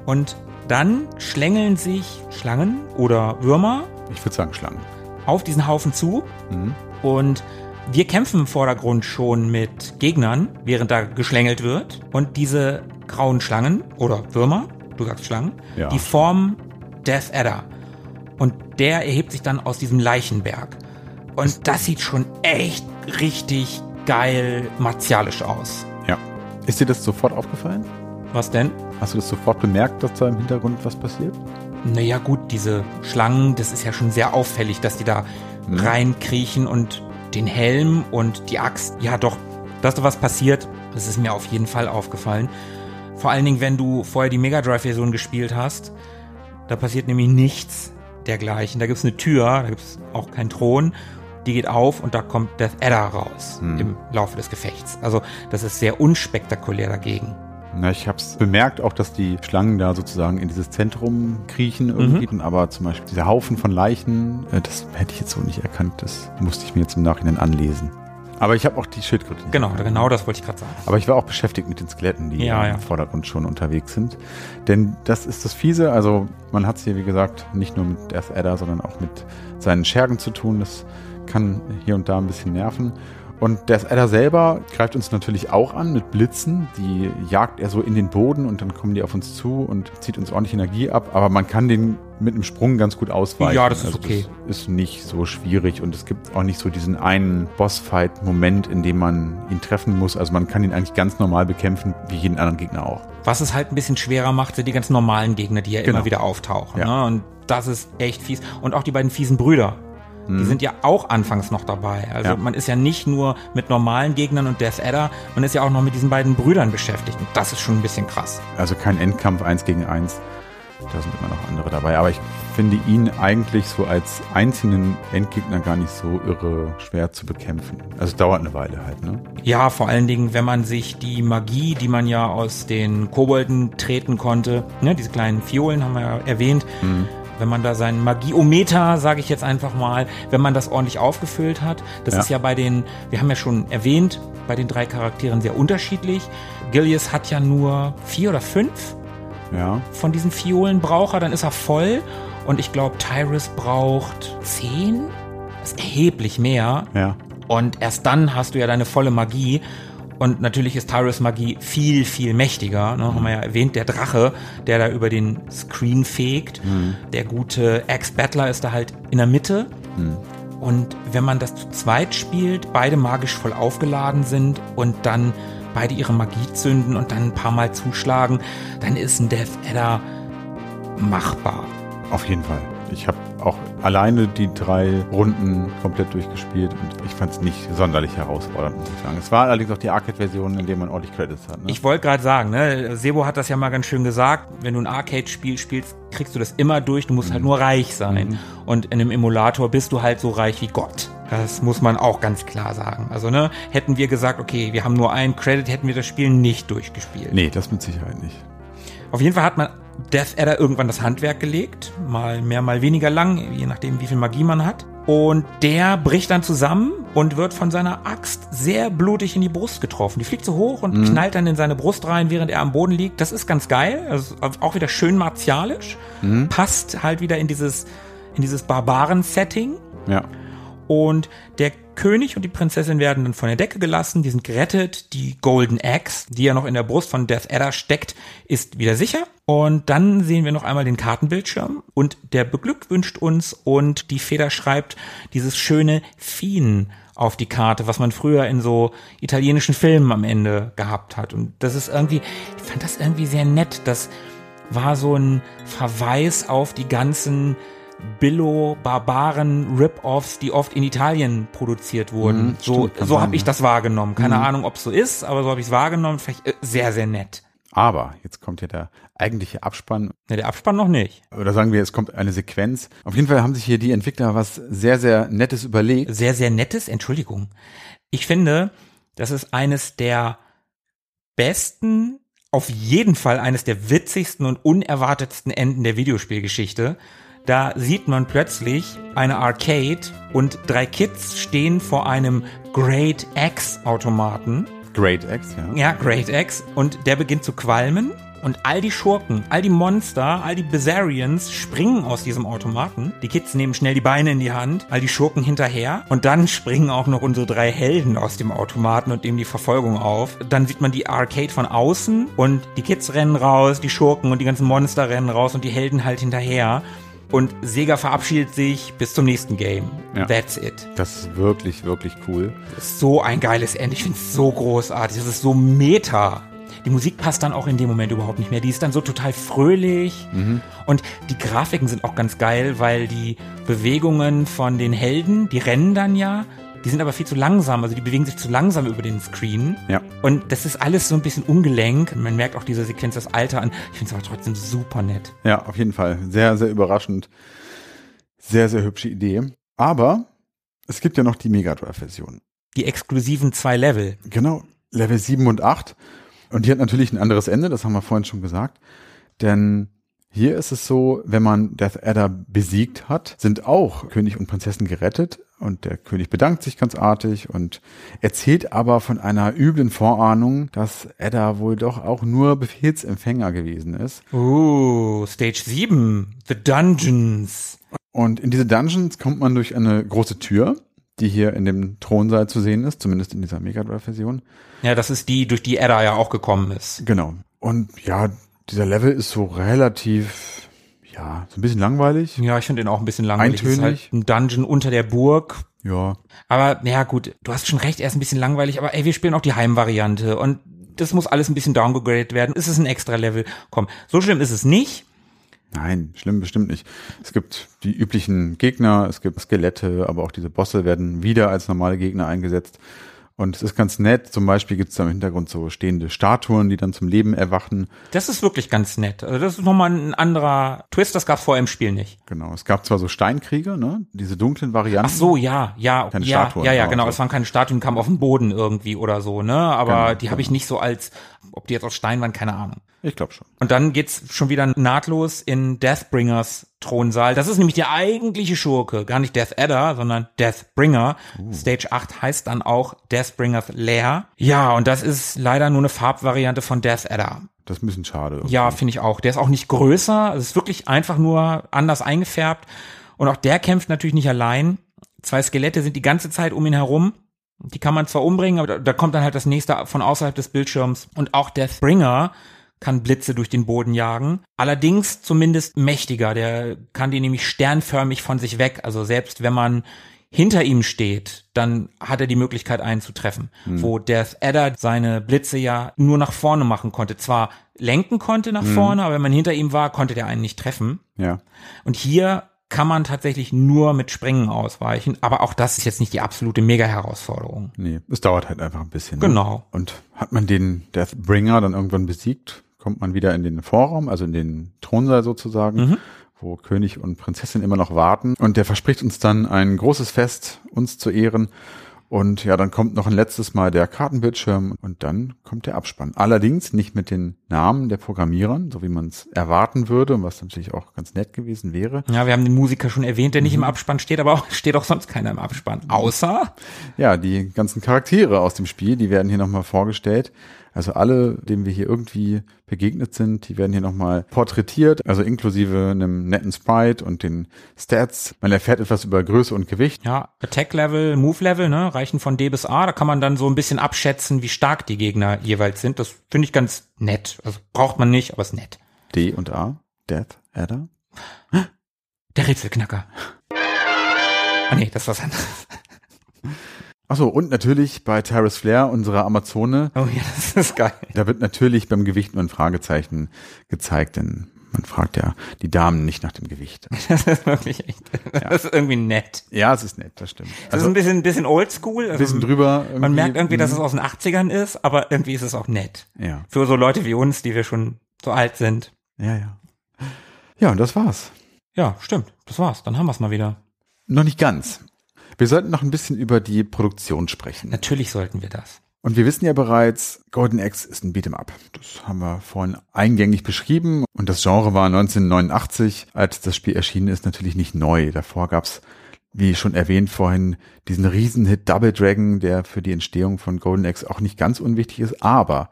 Und dann schlängeln sich Schlangen oder Würmer Ich würde sagen Schlangen. auf diesen Haufen zu Mhm. und wir kämpfen im Vordergrund schon mit Gegnern, während da geschlängelt wird. Und diese grauen Schlangen oder Würmer, du sagst Schlangen, Ja. die formen Death Adder. Und der erhebt sich dann aus diesem Leichenberg. Und das sieht schon echt richtig geil martialisch aus. Ist dir das sofort aufgefallen? Was denn? Hast du das sofort bemerkt, dass da im Hintergrund was passiert? Naja gut, diese Schlangen, das ist ja schon sehr auffällig, dass die da Mhm. reinkriechen und den Helm und die Axt. Ja doch, dass da was passiert, das ist mir auf jeden Fall aufgefallen. Vor allen Dingen, wenn du vorher die Mega Drive-Version gespielt hast, da passiert nämlich nichts dergleichen. Da gibt's eine Tür, da gibt's auch keinen Thron, die geht auf und da kommt Death Adder raus Mhm. im Laufe des Gefechts. Also das ist sehr unspektakulär dagegen. Na, ich habe es bemerkt, auch dass die Schlangen da sozusagen in dieses Zentrum kriechen irgendwie. Aber zum Beispiel dieser Haufen von Leichen, äh, das hätte ich jetzt so nicht erkannt. Das musste ich mir jetzt im Nachhinein anlesen. Aber ich habe auch die Schildkröte. Genau, erkannt. genau das wollte ich gerade sagen. Aber ich war auch beschäftigt mit den Skeletten, die Ja, im ja. Vordergrund schon unterwegs sind. Denn das ist das Fiese. Also man hat es hier, wie gesagt, nicht nur mit Death Adder, sondern auch mit seinen Schergen zu tun. Das kann hier und da ein bisschen nerven. Und Death Adder selber greift uns natürlich auch an mit Blitzen. Die jagt er so in den Boden und dann kommen die auf uns zu und zieht uns ordentlich Energie ab. Aber man kann den mit einem Sprung ganz gut ausweichen. Ja, das ist Also okay. Das ist nicht so schwierig und es gibt auch nicht so diesen einen Bossfight-Moment, in dem man ihn treffen muss. Also man kann ihn eigentlich ganz normal bekämpfen, wie jeden anderen Gegner auch. Was es halt ein bisschen schwerer macht, sind die ganz normalen Gegner, die ja Genau. immer wieder auftauchen. Ja. Ne? Und das ist echt fies. Und auch die beiden fiesen Brüder. Die sind ja auch anfangs noch dabei. Also Mhm. Ja. man ist ja nicht nur mit normalen Gegnern und Death Adder, man ist ja auch noch mit diesen beiden Brüdern beschäftigt. Und das ist schon ein bisschen krass. Also kein Endkampf eins gegen eins. Da sind immer noch andere dabei. Aber ich finde ihn eigentlich so als einzelnen Endgegner gar nicht so irre schwer zu bekämpfen. Also es dauert eine Weile halt, ne? Ja, vor allen Dingen, wenn man sich die Magie, die man ja aus den Kobolden treten konnte, ne, diese kleinen Fiolen haben wir ja erwähnt, wenn man da sein Magieometer, sage ich jetzt einfach mal, wenn man das ordentlich aufgefüllt hat, das Ja. ist ja bei den, wir haben ja schon erwähnt, bei den drei Charakteren sehr unterschiedlich. Gilius hat ja nur vier oder fünf Ja. von diesen Fiolen braucht er, dann ist er voll. Und ich glaube, Tyrus braucht zehn? Das ist erheblich mehr. Ja. Und erst dann hast du ja deine volle Magie. Und natürlich ist Tyrus Magie viel, viel mächtiger. Ne? Haben wir ja erwähnt, der Drache, der da über den Screen fegt. Der gute Ex-Battler ist da halt in der Mitte. Und wenn man das zu zweit spielt, beide magisch voll aufgeladen sind und dann beide ihre Magie zünden und dann ein paar Mal zuschlagen, dann ist ein Death Adder machbar. Auf jeden Fall. Ich habe auch alleine die drei Runden komplett durchgespielt und ich fand es nicht sonderlich herausfordernd, muss ich sagen. Es war allerdings auch die Arcade-Version, in der man ordentlich Credits hat. Ne? Ich wollte gerade sagen, ne, Sebo hat das ja mal ganz schön gesagt, wenn du ein Arcade-Spiel spielst, kriegst du das immer durch, du musst halt nur reich sein. Und in einem Emulator bist du halt so reich wie Gott. Das muss man auch ganz klar sagen. Also, ne, hätten wir gesagt, okay, wir haben nur einen Credit, hätten wir das Spiel nicht durchgespielt. nee, das mit Sicherheit nicht. Auf jeden Fall hat man Death Adder irgendwann das Handwerk gelegt. Mal mehr, mal weniger lang, je nachdem, wie viel Magie man hat. Und der bricht dann zusammen und wird von seiner Axt sehr blutig in die Brust getroffen. Die fliegt so hoch und knallt dann in seine Brust rein, während er am Boden liegt. Das ist ganz geil. Also auch wieder schön martialisch. Passt halt wieder in dieses, in dieses Barbaren-Setting. Ja. Und der König und die Prinzessin werden dann von der Decke gelassen, die sind gerettet. Die Golden Axe, die ja noch in der Brust von Death Adder steckt, ist wieder sicher. Und dann sehen wir noch einmal den Kartenbildschirm und der beglückwünscht uns und die Feder schreibt dieses schöne Fien auf die Karte, was man früher in so italienischen Filmen am Ende gehabt hat. Und das ist irgendwie, ich fand das irgendwie sehr nett. Das war so ein Verweis auf die ganzen Billo-Barbaren-Rip-Offs, die oft in Italien produziert wurden. Mhm, so stimmt, so habe ich ja. das wahrgenommen. Keine Ahnung, ob es so ist, aber so habe ich es wahrgenommen. Vielleicht äh, sehr, sehr nett. Aber jetzt kommt ja der eigentliche Abspann. Ne, der Abspann noch nicht. Oder sagen wir, es kommt eine Sequenz. Auf jeden Fall haben sich hier die Entwickler was sehr, sehr Nettes überlegt. Sehr, sehr nettes, Entschuldigung. Ich finde, das ist eines der besten, auf jeden Fall eines der witzigsten und unerwartetsten Enden der Videospielgeschichte. Da sieht man plötzlich eine Arcade und drei Kids stehen vor einem Great X Automaten. Great X, ja. Ja, Great X. Und der beginnt zu qualmen. Und all die Schurken, all die Monster, all die Bizarrians springen aus diesem Automaten. Die Kids nehmen schnell die Beine in die Hand, all die Schurken hinterher. Und dann springen auch noch unsere drei Helden aus dem Automaten und nehmen die Verfolgung auf. Dann sieht man die Arcade von außen und die Kids rennen raus, die Schurken und die ganzen Monster rennen raus und die Helden halt hinterher. Und Sega verabschiedet sich bis zum nächsten Game. Ja. That's it. Das ist wirklich, wirklich cool. So ein geiles Ende. Ich finde es so großartig. Das ist so meta. Die Musik passt dann auch in dem Moment überhaupt nicht mehr. Die ist dann so total fröhlich. Und die Grafiken sind auch ganz geil, weil die Bewegungen von den Helden, die rennen dann ja, die sind aber viel zu langsam. Also die bewegen sich zu langsam über den Screen. Ja. Und das ist alles so ein bisschen ungelenk. Man merkt auch diese Sequenz das Alter an. Ich finde es aber trotzdem super nett. Ja, auf jeden Fall. Sehr, sehr überraschend. Sehr, sehr hübsche Idee. Aber es gibt ja noch die Mega Drive-Version. Die exklusiven zwei Level. Genau, Level 7 und 8. Und die hat natürlich ein anderes Ende, das haben wir vorhin schon gesagt. Denn hier ist es so, wenn man Death Adder besiegt hat, sind auch König und Prinzessin gerettet und der König bedankt sich ganz artig und erzählt aber von einer üblen Vorahnung, dass Adder wohl doch auch nur Befehlsempfänger gewesen ist. Uh, Stage 7. The Dungeons. Und in diese Dungeons kommt man durch eine große Tür, die hier in dem Thronsaal zu sehen ist, zumindest in dieser Mega Drive Version. Ja, das ist die, durch die Ada ja auch gekommen ist. Genau. Und ja, dieser Level ist so relativ, ja, so ein bisschen langweilig. Ja, ich finde den auch ein bisschen langweilig. Eintönig. Ist halt ein Dungeon unter der Burg. Ja, Aber, ja gut, du hast schon recht, er ist ein bisschen langweilig, aber ey, wir spielen auch die Heimvariante und das muss alles ein bisschen downgegradet werden. Es ist ein extra Level. Komm, so schlimm ist es nicht. nein, schlimm bestimmt nicht. Es gibt die üblichen Gegner, es gibt Skelette, aber auch diese Bosse werden wieder als normale Gegner eingesetzt. Und es ist ganz nett. Zum Beispiel gibt es da im Hintergrund so stehende Statuen, die dann zum Leben erwachen. Das ist wirklich ganz nett. Also das ist nochmal ein anderer Twist, das gab's vorher im Spiel nicht. Genau. Es gab zwar so Steinkrieger, ne? Diese dunklen Varianten. Ach so, ja, ja, Keine ja, Statuen, ja, ja, genau. so. Es waren keine Statuen, die kamen auf den Boden irgendwie oder so, ne? Aber Genau, die habe ich nicht so als, ob die jetzt aus Stein waren, keine Ahnung. Ich glaube schon. Und dann geht's schon wieder nahtlos in Deathbringers Thronsaal. Das ist nämlich der eigentliche Schurke. Gar nicht Death Adder, sondern Deathbringer. Stage 8 heißt dann auch Deathbringers Lair. Ja, und das ist leider nur eine Farbvariante von Death Adder. Das ist ein bisschen schade. Ja, finde ich auch. Der ist auch nicht größer. Es ist wirklich einfach nur anders eingefärbt. Und auch der kämpft natürlich nicht allein. Zwei Skelette sind die ganze Zeit um ihn herum. Die kann man zwar umbringen, aber da, da kommt dann halt das nächste von außerhalb des Bildschirms. Und auch Deathbringer kann Blitze durch den Boden jagen. Allerdings zumindest mächtiger. Der kann die nämlich sternförmig von sich weg. Also selbst wenn man hinter ihm steht, dann hat er die Möglichkeit, einen zu treffen. Wo Death Adder seine Blitze ja nur nach vorne machen konnte. Zwar lenken konnte nach vorne, aber wenn man hinter ihm war, konnte der einen nicht treffen. Ja. Und hier kann man tatsächlich nur mit Springen ausweichen. Aber auch das ist jetzt nicht die absolute Mega-Herausforderung. Nee, es dauert halt einfach ein bisschen. Ne? Genau. Und hat man den Deathbringer dann irgendwann besiegt, kommt man wieder in den Vorraum, also in den Thronsaal sozusagen, Mhm. wo König und Prinzessin immer noch warten. Und der verspricht uns dann ein großes Fest, uns zu ehren. Und ja, dann kommt noch ein letztes Mal der Kartenbildschirm und dann kommt der Abspann. Allerdings nicht mit den Namen der Programmierern, so wie man es erwarten würde, was natürlich auch ganz nett gewesen wäre. Ja, wir haben den Musiker schon erwähnt, der nicht im Abspann steht, aber auch, steht auch sonst keiner im Abspann. Außer Ja, die ganzen Charaktere aus dem Spiel, die werden hier nochmal vorgestellt. Also alle, denen wir hier irgendwie begegnet sind, die werden hier nochmal porträtiert, also inklusive einem netten Sprite und den Stats. Man erfährt etwas über Größe und Gewicht. ja, Attack-Level, Move-Level, ne, reichen von D bis A. Da kann man dann so ein bisschen abschätzen, wie stark die Gegner jeweils sind. Das finde ich ganz nett. Also braucht man nicht, aber ist nett. D und A. Death, Adder. Der Rätselknacker. Ah nee, das ist was anderes. Achso, und natürlich bei Terrace Flair, unserer Amazone, Oh ja, das ist geil. da wird natürlich beim Gewicht nur ein Fragezeichen gezeigt, denn man fragt ja die Damen nicht nach dem Gewicht. Das ist wirklich echt, das ist irgendwie nett. Ja, es ist nett, das stimmt. Das ist Also ein bisschen, ein bisschen oldschool. ein Also bisschen drüber. man merkt irgendwie, dass mhm. es aus den 80ern ist, aber irgendwie ist es auch nett. Ja, Für so Leute wie uns, die wir schon so alt sind. ja, ja. Ja, und das war's. Ja, stimmt. Das war's. Dann haben wir's mal wieder. Noch nicht ganz. Wir sollten noch ein bisschen über die Produktion sprechen. Natürlich sollten wir das. Und wir wissen ja bereits, Golden Axe ist ein Beat'em Up. Das haben wir vorhin eingängig beschrieben. Und das Genre war 1989, als das Spiel erschienen ist, natürlich nicht neu. Davor gab's, wie schon erwähnt vorhin, diesen Riesenhit Double Dragon, der für die Entstehung von Golden Axe auch nicht ganz unwichtig ist. Aber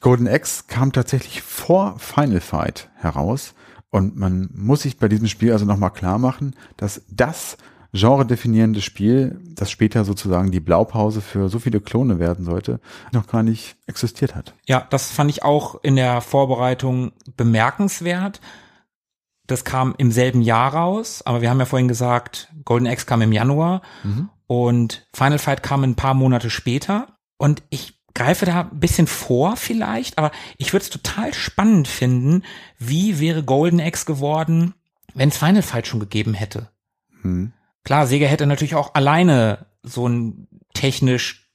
Golden Axe kam tatsächlich vor Final Fight heraus. Und man muss sich bei diesem Spiel also nochmal klar machen, dass das genre-definierende Spiel, das später sozusagen die Blaupause für so viele Klone werden sollte, noch gar nicht existiert hat. Ja, das fand ich auch in der Vorbereitung bemerkenswert. Das kam im selben Jahr raus, aber wir haben ja vorhin gesagt, Golden Axe kam im Januar und Final Fight kam ein paar Monate später. Und ich greife da ein bisschen vor vielleicht, aber ich würde es total spannend finden, wie wäre Golden Axe geworden, wenn es Final Fight schon gegeben hätte. Hm. Klar, Sega hätte natürlich auch alleine so ein technisch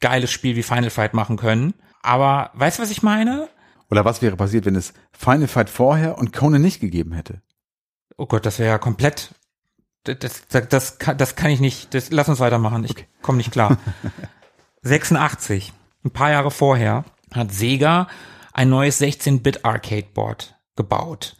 geiles Spiel wie Final Fight machen können. Aber weißt du, was ich meine? Oder was wäre passiert, wenn es Final Fight vorher und Conan nicht gegeben hätte? Oh Gott, das wäre ja komplett. Das, das, das, kann, das kann ich nicht. Das, lass uns weitermachen. Ich komme nicht klar. 86, ein paar Jahre vorher, hat Sega ein neues 16-Bit Arcade-Board gebaut.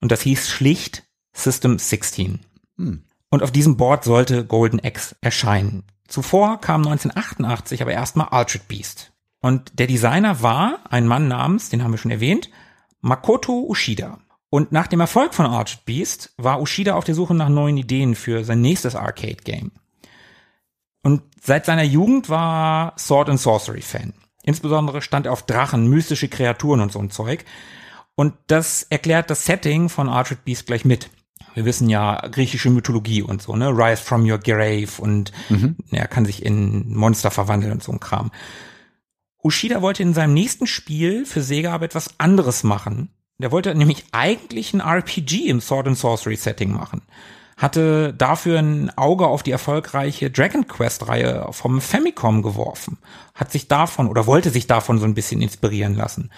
Und das hieß schlicht System 16. Hm. Und auf diesem Board sollte Golden Axe erscheinen. Zuvor kam 1988 aber erstmal Altered Beast. Und der Designer war ein Mann namens, den haben wir schon erwähnt, Makoto Ushida. Und nach dem Erfolg von Altered Beast war Ushida auf der Suche nach neuen Ideen für sein nächstes Arcade-Game. Und seit seiner Jugend war Sword and Sorcery Fan. Insbesondere stand er auf Drachen, mystische Kreaturen und so ein Zeug. Und das erklärt das Setting von Altered Beast gleich mit. Wir wissen ja griechische Mythologie und so, ne? Rise from your grave und er kann sich in Monster verwandeln und so ein Kram. Ushida wollte in seinem nächsten Spiel für Sega aber etwas anderes machen. Der wollte nämlich eigentlich ein RPG im Sword and Sorcery Setting machen. Hatte dafür ein Auge auf die erfolgreiche Dragon Quest Reihe vom Famicom geworfen. Hat sich davon oder wollte sich davon so ein bisschen inspirieren lassen.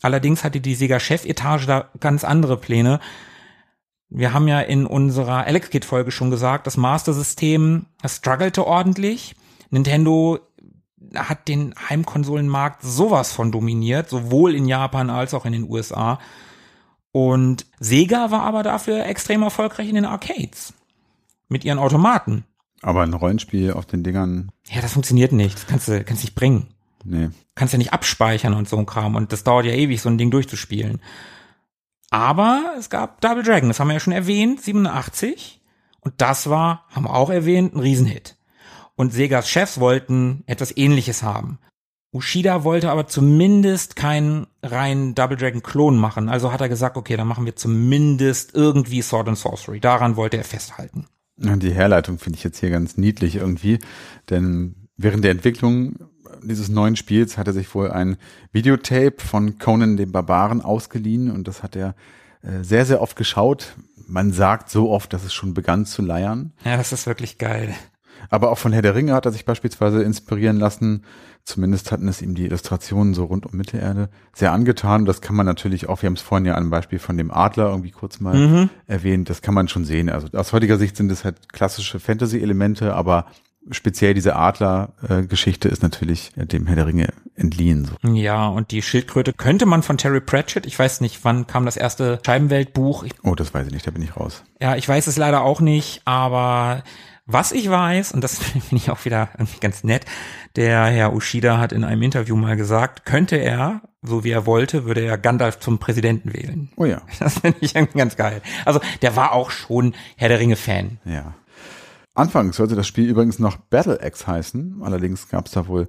Allerdings hatte die Sega Chefetage da ganz andere Pläne. Wir haben ja in unserer Alex Kid Folge schon gesagt, das Master System das struggelte ordentlich. Nintendo hat den Heimkonsolenmarkt sowas von dominiert, sowohl in Japan als auch in den USA. Und Sega war aber dafür extrem erfolgreich in den Arcades. Mit ihren Automaten. Aber ein Rollenspiel auf den Dingern, Ja, das funktioniert nicht. Das kannst du kannst nicht bringen. nee. Kannst ja nicht abspeichern und so ein Kram. Und das dauert ja ewig, so ein Ding durchzuspielen. Aber es gab Double Dragon, das haben wir ja schon erwähnt, 87. Und das war, haben wir auch erwähnt, ein Riesenhit. Und Segas Chefs wollten etwas ähnliches haben. Ushida wollte aber zumindest keinen reinen Double Dragon Klon machen. Also hat er gesagt, okay, dann machen wir zumindest irgendwie Sword and Sorcery. Daran wollte er festhalten. Die Herleitung finde ich jetzt hier ganz niedlich irgendwie, denn während der Entwicklung dieses neuen Spiels hat er sich wohl ein Videotape von Conan dem Barbaren ausgeliehen und das hat er äh, sehr, sehr oft geschaut. Man sagt so oft, dass es schon begann zu leiern. Ja, das ist wirklich geil. Aber auch von Herr der Ringe hat er sich beispielsweise inspirieren lassen. Zumindest hatten es ihm die Illustrationen so rund um Mittelerde sehr angetan. Das kann man natürlich auch, wir haben es vorhin ja an einem Beispiel von dem Adler irgendwie kurz mal Mhm. erwähnt, das kann man schon sehen. Also aus heutiger Sicht sind es halt klassische Fantasy-Elemente, aber speziell diese Adler-Geschichte ist natürlich dem Herr der Ringe entliehen. So. Ja, und die Schildkröte könnte man von Terry Pratchett, ich weiß nicht, wann kam das erste Scheibenweltbuch. Oh, das weiß ich nicht, da bin ich raus. Ja, ich weiß es leider auch nicht, aber was ich weiß, und das finde ich auch wieder ganz nett, der Herr Ushida hat in einem Interview mal gesagt, könnte er, so wie er wollte, würde er Gandalf zum Präsidenten wählen. Oh ja. Das finde ich ganz geil. Also der war auch schon Herr der Ringe-Fan. Ja. Anfangs sollte das Spiel übrigens noch Battle Axe heißen, allerdings gab es da wohl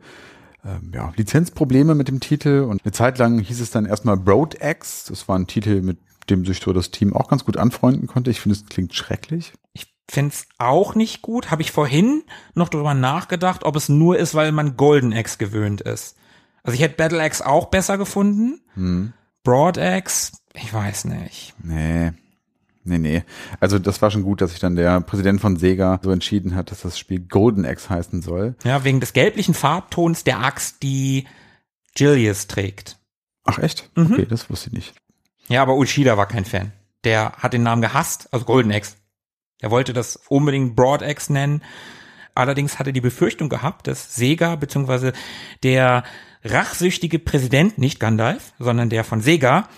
ähm, ja, Lizenzprobleme mit dem Titel und eine Zeit lang hieß es dann erstmal Broad Axe. Das war ein Titel, mit dem sich so das Team auch ganz gut anfreunden konnte. Ich finde, es klingt schrecklich. Ich finde es auch nicht gut. Habe ich vorhin noch drüber nachgedacht, ob es nur ist, weil man Golden Axe gewöhnt ist. Also ich hätte Battle Axe auch besser gefunden. Hm. Broad Axe, ich weiß nicht. Nee. Nee, nee. Also das war schon gut, dass sich dann der Präsident von Sega so entschieden hat, dass das Spiel Golden Axe heißen soll. Ja, wegen des gelblichen Farbtons der Axt, die Gilius trägt. Ach echt? Mhm. Okay, das wusste ich nicht. Ja, aber Ushida war kein Fan. Der hat den Namen gehasst, also Golden Axe. Er wollte das unbedingt Broad Axe nennen. Allerdings hatte die Befürchtung gehabt, dass Sega bzw. der rachsüchtige Präsident, nicht Gandalf, sondern der von Sega,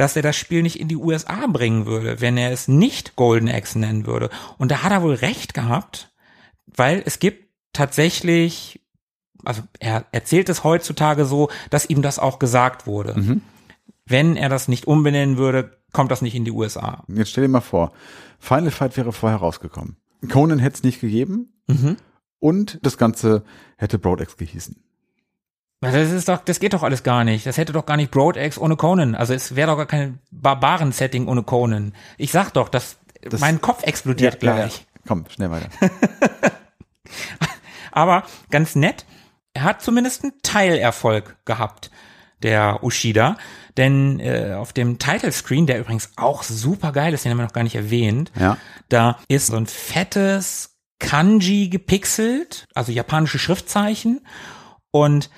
dass er das Spiel nicht in die USA bringen würde, wenn er es nicht Golden Axe nennen würde. Und da hat er wohl recht gehabt, weil es gibt tatsächlich, also er erzählt es heutzutage so, dass ihm das auch gesagt wurde. Mhm. Wenn er das nicht umbenennen würde, kommt das nicht in die USA. Jetzt stell dir mal vor, Final Fight wäre vorher rausgekommen. Conan hätte es nicht gegeben Mhm. und das Ganze hätte Broad Axe gehießen. Das ist doch, das geht doch alles gar nicht. Das hätte doch gar nicht Broad ohne Conan. Also es wäre doch gar kein Barbaren-Setting ohne Conan. Ich sag doch, dass Das- mein Kopf explodiert gleich. Komm, schnell weiter. Aber ganz nett, er hat zumindest einen Teilerfolg gehabt, der Ushida. Denn äh, auf dem Title Screen, der übrigens auch super geil ist, den haben wir noch gar nicht erwähnt, Ja. da ist so ein fettes Kanji gepixelt, also japanische Schriftzeichen. Und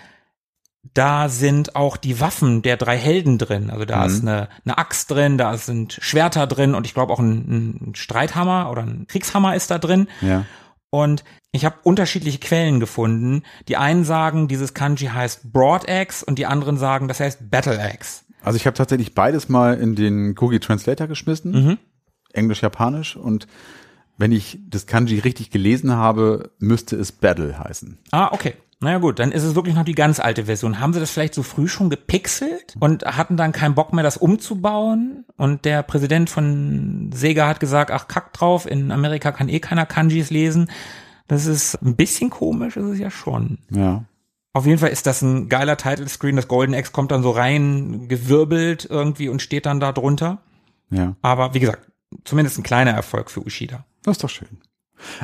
da sind auch die Waffen der drei Helden drin. Also da Mhm. ist eine, eine Axt drin, da sind Schwerter drin und ich glaube auch ein, ein Streithammer oder ein Kriegshammer ist da drin. Ja. Und ich habe unterschiedliche Quellen gefunden. Die einen sagen, dieses Kanji heißt Broad Axe und die anderen sagen, das heißt Battle Axe. Also ich habe tatsächlich beides mal in den Google Translator geschmissen, Mhm. Englisch-Japanisch und wenn ich das Kanji richtig gelesen habe, müsste es Battle heißen. Ah, okay. Naja gut, dann ist es wirklich noch die ganz alte Version. Haben sie das vielleicht so früh schon gepixelt und hatten dann keinen Bock mehr, das umzubauen? Und der Präsident von Sega hat gesagt, ach kack drauf, in Amerika kann eh keiner Kanjis lesen. Das ist ein bisschen komisch, ist es ja schon. Ja. Auf jeden Fall ist das ein geiler Title Screen. Das Golden X kommt dann so rein, gewirbelt irgendwie und steht dann da drunter. Ja. Aber wie gesagt, zumindest ein kleiner Erfolg für Ushida. Das ist doch schön.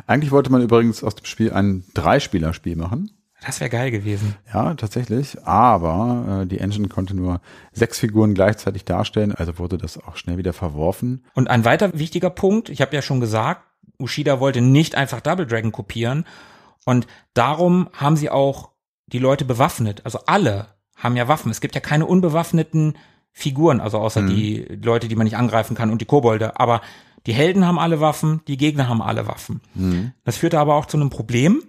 Eigentlich wollte man übrigens aus dem Spiel ein Dreispieler-Spiel machen. Das wäre geil gewesen. Ja, tatsächlich. Aber äh, die Engine konnte nur sechs Figuren gleichzeitig darstellen, also wurde das auch schnell wieder verworfen. Und ein weiter wichtiger Punkt, ich habe ja schon gesagt, Ushida wollte nicht einfach Double Dragon kopieren und darum haben sie auch die Leute bewaffnet. Also alle haben ja Waffen. Es gibt ja keine unbewaffneten Figuren, also außer die Leute, die man nicht angreifen kann und die Kobolde. Aber die Helden haben alle Waffen, die Gegner haben alle Waffen. Das führte aber auch zu einem Problem,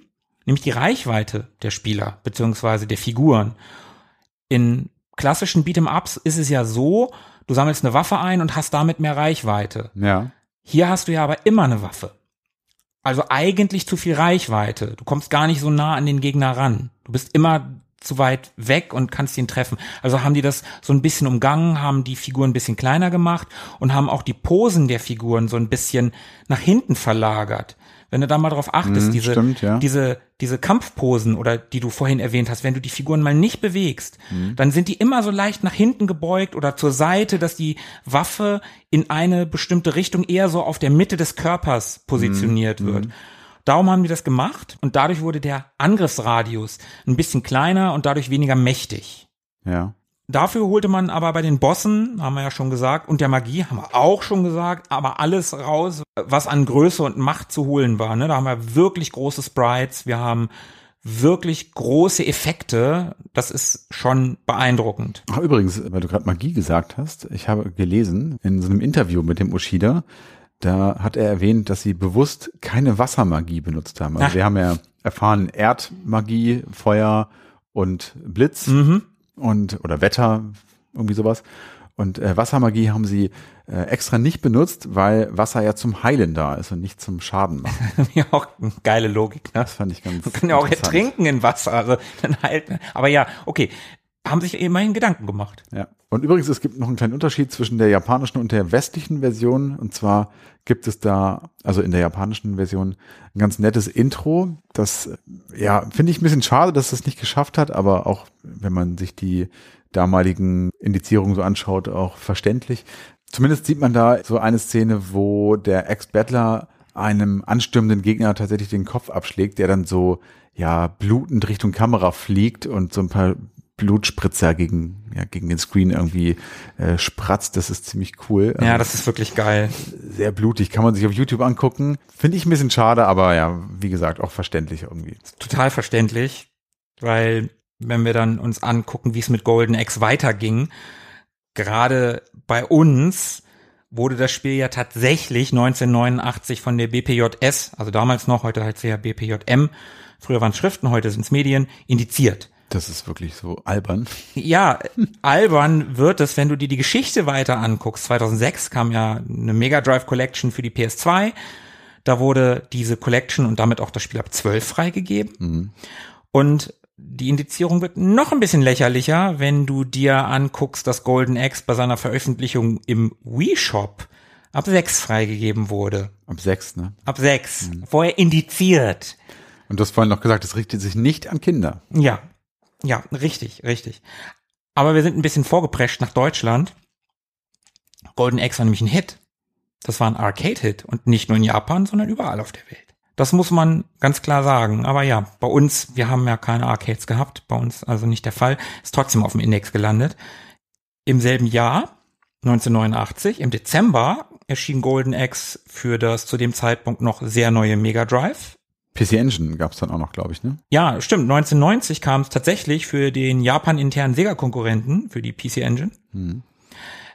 nämlich die Reichweite der Spieler beziehungsweise der Figuren. In klassischen Beat'em-Ups ist es ja so, du sammelst eine Waffe ein und hast damit mehr Reichweite. Ja. Hier hast du ja aber immer eine Waffe. Also eigentlich zu viel Reichweite. Du kommst gar nicht so nah an den Gegner ran. Du bist immer zu weit weg und kannst ihn treffen. Also haben die das so ein bisschen umgangen, haben die Figuren ein bisschen kleiner gemacht und haben auch die Posen der Figuren so ein bisschen nach hinten verlagert. Wenn du da mal drauf achtest, Mhm, diese, stimmt, ja. diese, diese Kampfposen oder die du vorhin erwähnt hast, wenn du die Figuren mal nicht bewegst, Mhm. dann sind die immer so leicht nach hinten gebeugt oder zur Seite, dass die Waffe in eine bestimmte Richtung eher so auf der Mitte des Körpers positioniert wird. Darum haben die das gemacht und dadurch wurde der Angriffsradius ein bisschen kleiner und dadurch weniger mächtig. Ja. Dafür holte man aber bei den Bossen, haben wir ja schon gesagt, und der Magie haben wir auch schon gesagt, aber alles raus, was an Größe und Macht zu holen war. Ne? Da haben wir wirklich große Sprites, wir haben wirklich große Effekte. Das ist schon beeindruckend. Ach, übrigens, weil du gerade Magie gesagt hast, ich habe gelesen in so einem Interview mit dem Ushida, Da hat er erwähnt, dass sie bewusst keine Wassermagie benutzt haben. Also Ach. wir haben ja erfahren Erdmagie, Feuer und Blitz Mhm. Und oder Wetter, irgendwie sowas. Und äh, Wassermagie haben sie äh, extra nicht benutzt, weil Wasser ja zum Heilen da ist und nicht zum Schaden machen. Ja, auch eine geile Logik, ne? Das fand ich ganz Man kann ja auch ertrinken in Wasser, also dann halt. Aber ja, okay. Haben sich immerhin Gedanken gemacht. Ja. Und übrigens, es gibt noch einen kleinen Unterschied zwischen der japanischen und der westlichen Version. Und zwar gibt es da, also in der japanischen Version, ein ganz nettes Intro. Das, ja, finde ich ein bisschen schade, dass das nicht geschafft hat, aber auch, wenn man sich die damaligen Indizierungen so anschaut, auch verständlich. Zumindest sieht man da so eine Szene, wo der Ex-Battler einem anstürmenden Gegner tatsächlich den Kopf abschlägt, der dann so, ja, blutend Richtung Kamera fliegt und so ein paar Blutspritzer gegen, ja, gegen den Screen irgendwie äh, spratzt. Das ist ziemlich cool. Ja, Also das ist wirklich geil. sehr blutig. Kann man sich auf YouTube angucken. Finde ich ein bisschen schade, aber ja, wie gesagt, auch verständlich irgendwie. Total verständlich, weil wenn wir dann uns angucken, wie es mit Golden X weiterging, gerade bei uns wurde das Spiel ja tatsächlich 1989 von der BPJS, also damals noch, heute heißt sie ja BPJM, früher waren es Schriften, heute sind es Medien, indiziert. Das ist wirklich so albern. Ja, albern wird es, wenn du dir die Geschichte weiter anguckst. 2006 kam ja eine Mega Drive Collection für die PS2. Da wurde diese Collection und damit auch das Spiel ab 12 freigegeben. Und die Indizierung wird noch ein bisschen lächerlicher, wenn du dir anguckst, dass Golden Axe bei seiner Veröffentlichung im Wii Shop ab 6 freigegeben wurde. Ab sechs, ne? Ab 6. Vorher indiziert. Und du hast vorhin noch gesagt, es richtet sich nicht an Kinder. Ja, ja, richtig, richtig. Aber wir sind ein bisschen vorgeprescht nach Deutschland. Golden Axe war nämlich ein Hit. Das war ein Arcade-Hit und nicht nur in Japan, sondern überall auf der Welt. Das muss man ganz klar sagen. Aber ja, bei uns, wir haben ja keine Arcades gehabt, bei uns also nicht der Fall, ist trotzdem auf dem Index gelandet. Im selben Jahr, 1989, im Dezember, erschien Golden Axe für das zu dem Zeitpunkt noch sehr neue Mega Drive. PC Engine gab es dann auch noch, glaube ich, ne? Ja, stimmt. 1990 kam es tatsächlich für den Japan-internen Sega-Konkurrenten, für die PC Engine.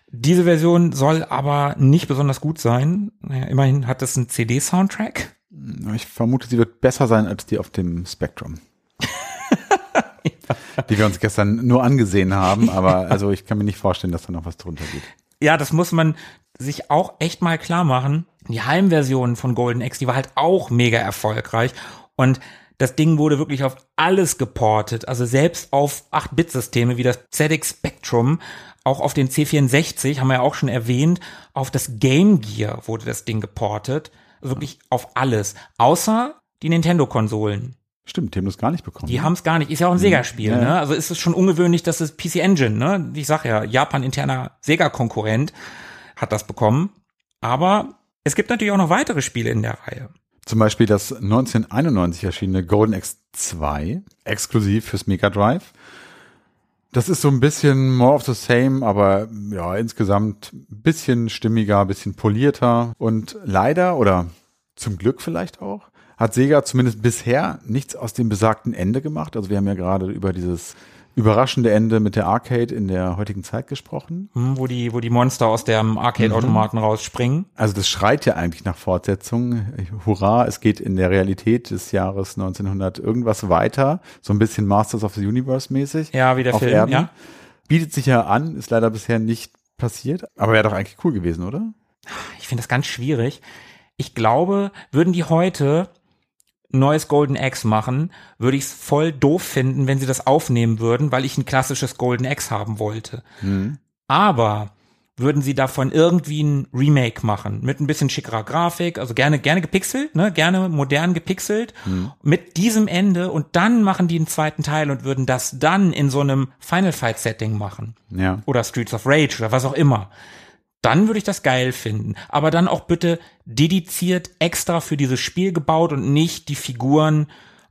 Diese Version soll aber nicht besonders gut sein. Naja, immerhin hat es einen CD-Soundtrack. Ich vermute, sie wird besser sein als die auf dem Spectrum. die wir uns gestern nur angesehen haben, aber also ich kann mir nicht vorstellen, dass da noch was drunter geht. Ja, das muss man sich auch echt mal klar machen. Die Heimversion von Golden Axe, die war halt auch mega erfolgreich. Und das Ding wurde wirklich auf alles geportet. Also selbst auf 8-Bit-Systeme wie das ZX Spectrum, auch auf den C64, haben wir ja auch schon erwähnt, auf das Game Gear wurde das Ding geportet. Also wirklich auf alles. Außer die Nintendo-Konsolen. Stimmt, die haben das gar nicht bekommen. Die haben es gar nicht. Ist ja auch ein Sega-Spiel, Ja, ne? Also ist es schon ungewöhnlich, dass es PC Engine, ne? Ich sag ja, Japan-interner Sega-Konkurrent hat das bekommen. Aber es gibt natürlich auch noch weitere Spiele in der Reihe. Zum Beispiel das 1991 erschienene Golden Axe 2, exklusiv fürs Mega Drive. Das ist so ein bisschen more of the same, aber ja, insgesamt ein bisschen stimmiger, ein bisschen polierter. Und leider, oder zum Glück vielleicht auch, hat Sega zumindest bisher nichts aus dem besagten Ende gemacht. Also wir haben ja gerade über dieses überraschende Ende mit der Arcade in der heutigen Zeit gesprochen. Hm, wo die, wo die Monster aus dem Arcade-Automaten rausspringen. Also das schreit ja eigentlich nach Fortsetzung. Hurra, es geht in der Realität des Jahres 1900 irgendwas weiter. So ein bisschen Masters of the Universe mäßig. Ja, wie der auf Film, Erden. ja. Bietet sich ja an, ist leider bisher nicht passiert. Aber wäre doch eigentlich cool gewesen, oder? Ich finde das ganz schwierig. Ich glaube, würden die heute neues Golden Axe machen, würde ich es voll doof finden, wenn sie das aufnehmen würden, weil ich ein klassisches Golden Axe haben wollte. Aber würden sie davon irgendwie ein Remake machen mit ein bisschen schickerer Grafik, also gerne gerne gepixelt, ne, gerne modern gepixelt mit diesem Ende und dann machen die einen zweiten Teil und würden das dann in so einem Final Fight Setting machen Ja. oder Streets of Rage oder was auch immer. Dann würde ich das geil finden. Aber dann auch bitte dediziert extra für dieses Spiel gebaut und nicht die Figuren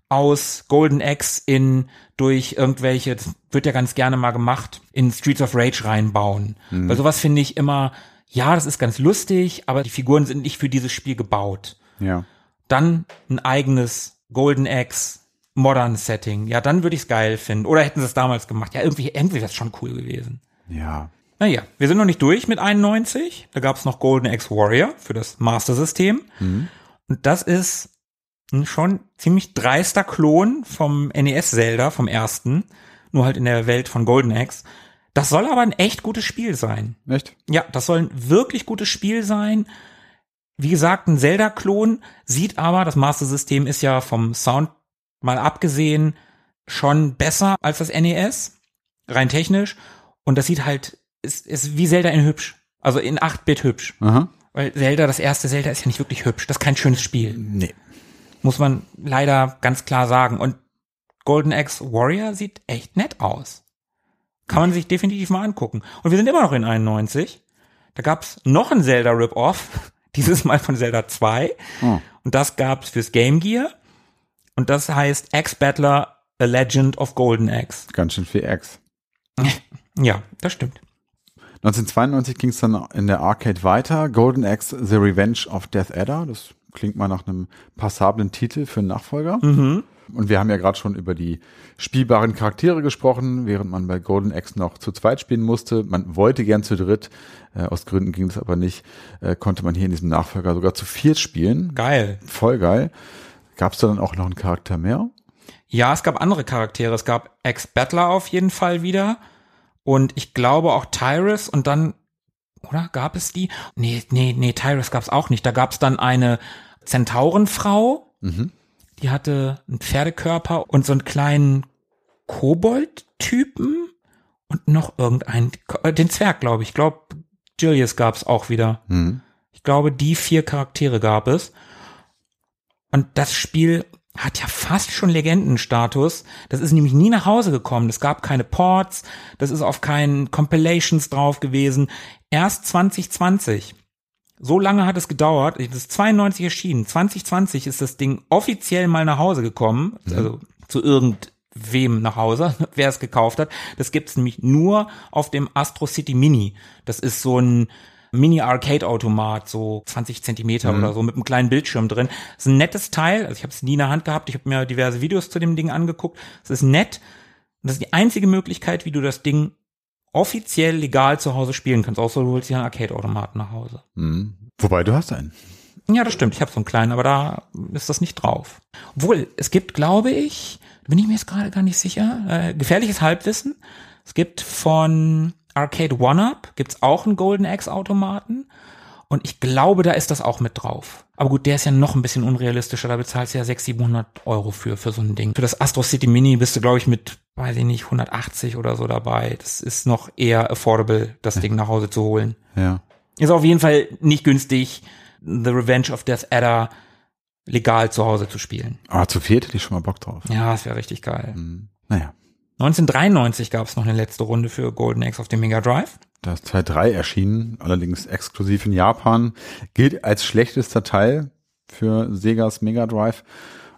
aus Golden Axe in durch irgendwelche, das wird ja ganz gerne mal gemacht, in Streets of Rage reinbauen. Weil sowas finde ich immer, ja, das ist ganz lustig, aber die Figuren sind nicht für dieses Spiel gebaut. Ja. Dann ein eigenes Golden Axe Modern Setting. Ja, dann würde ich es geil finden. Oder hätten sie es damals gemacht. Ja, irgendwie, irgendwie wäre es schon cool gewesen. Ja. Naja, wir sind noch nicht durch mit 91. Da gab es noch Golden Axe Warrior für das Master System. Mhm. Und das ist ein schon ziemlich dreister Klon vom NES Zelda, vom ersten. Nur halt in der Welt von Golden Axe. Das soll aber ein echt gutes Spiel sein. Echt? Ja, das soll ein wirklich gutes Spiel sein. Wie gesagt, ein Zelda-Klon sieht aber, das Master System ist ja vom Sound mal abgesehen schon besser als das NES. Rein technisch. Und das sieht halt, ist, ist wie Zelda in hübsch. Also in 8-Bit hübsch. Aha. Weil Zelda, das erste Zelda ist ja nicht wirklich hübsch. Das ist kein schönes Spiel. Nee. Muss man leider ganz klar sagen. Und Golden Axe Warrior sieht echt nett aus. Kann man sich definitiv mal angucken. Und wir sind immer noch in 91. Da gab's noch ein Zelda Rip-Off. Dieses Mal von Zelda 2. Oh. Und das gab's fürs Game Gear. Und das heißt Axe Battler A Legend of Golden Axe. Ganz schön viel X. Ja, das stimmt. 1992 ging es dann in der Arcade weiter. Golden Axe The Revenge of Death Adder. Das klingt mal nach einem passablen Titel für einen Nachfolger. Mhm. Und wir haben ja gerade schon über die spielbaren Charaktere gesprochen, während man bei Golden Axe noch zu zweit spielen musste. Man wollte gern zu dritt, äh, aus Gründen ging das aber nicht, äh, konnte man hier in diesem Nachfolger sogar zu viert spielen. Geil. Voll geil. Gab es da dann auch noch einen Charakter mehr? Ja, es gab andere Charaktere. Es gab Ex-Battler auf jeden Fall wieder. Und ich glaube auch Tyrus und dann, oder gab es die? Nee, nee, nee, Tyrus gab es auch nicht. Da gab es dann eine Zentaurenfrau, Mhm. die hatte einen Pferdekörper und so einen kleinen Kobold-Typen und noch irgendeinen, äh, den Zwerg, glaube ich. Ich glaube, Julius gab es auch wieder. Mhm. Ich glaube, die vier Charaktere gab es. Und das Spiel hat ja fast schon Legendenstatus. Das ist nämlich nie nach Hause gekommen. Es gab keine Ports, das ist auf keinen Compilations drauf gewesen. Erst 2020. So lange hat es gedauert. Das ist 92 erschienen. 2020 ist das Ding offiziell mal nach Hause gekommen. Also zu irgendwem nach Hause, wer es gekauft hat. Das gibt's nämlich nur auf dem Astro City Mini. Das ist so ein Mini-Arcade-Automat, so 20 Zentimeter oder so, mit einem kleinen Bildschirm drin. Das ist ein nettes Teil, also ich habe es nie in der Hand gehabt, ich habe mir diverse Videos zu dem Ding angeguckt. Es ist nett und das ist die einzige Möglichkeit, wie du das Ding offiziell legal zu Hause spielen kannst, außer du holst dir einen Arcade-Automaten nach Hause. Mhm. Wobei, du hast einen. Ja, das stimmt, ich habe so einen kleinen, aber da ist das nicht drauf. Obwohl, es gibt, glaube ich, bin ich mir jetzt gerade gar nicht sicher, äh, gefährliches Halbwissen. Es gibt von Arcade One-Up gibt's auch einen Golden Axe-Automaten. Und ich glaube, da ist das auch mit drauf. Aber gut, der ist ja noch ein bisschen unrealistischer. Da bezahlst du ja 600, 700 Euro für, für so ein Ding. Für das Astro City Mini bist du, glaube ich, mit, weiß ich nicht, 180 oder so dabei. Das ist noch eher affordable, das Ding nach Hause zu holen. Ja. Ist auf jeden Fall nicht günstig, The Revenge of Death Adder legal zu Hause zu spielen. Aber zu viert hätte ich schon mal Bock drauf. Ja, das wäre richtig geil. Mhm. Naja. 1993 gab es noch eine letzte Runde für Golden Axe auf dem Mega Drive. Da ist Teil 3 erschienen, allerdings exklusiv in Japan. Gilt als schlechtester Teil für Segas Mega Drive.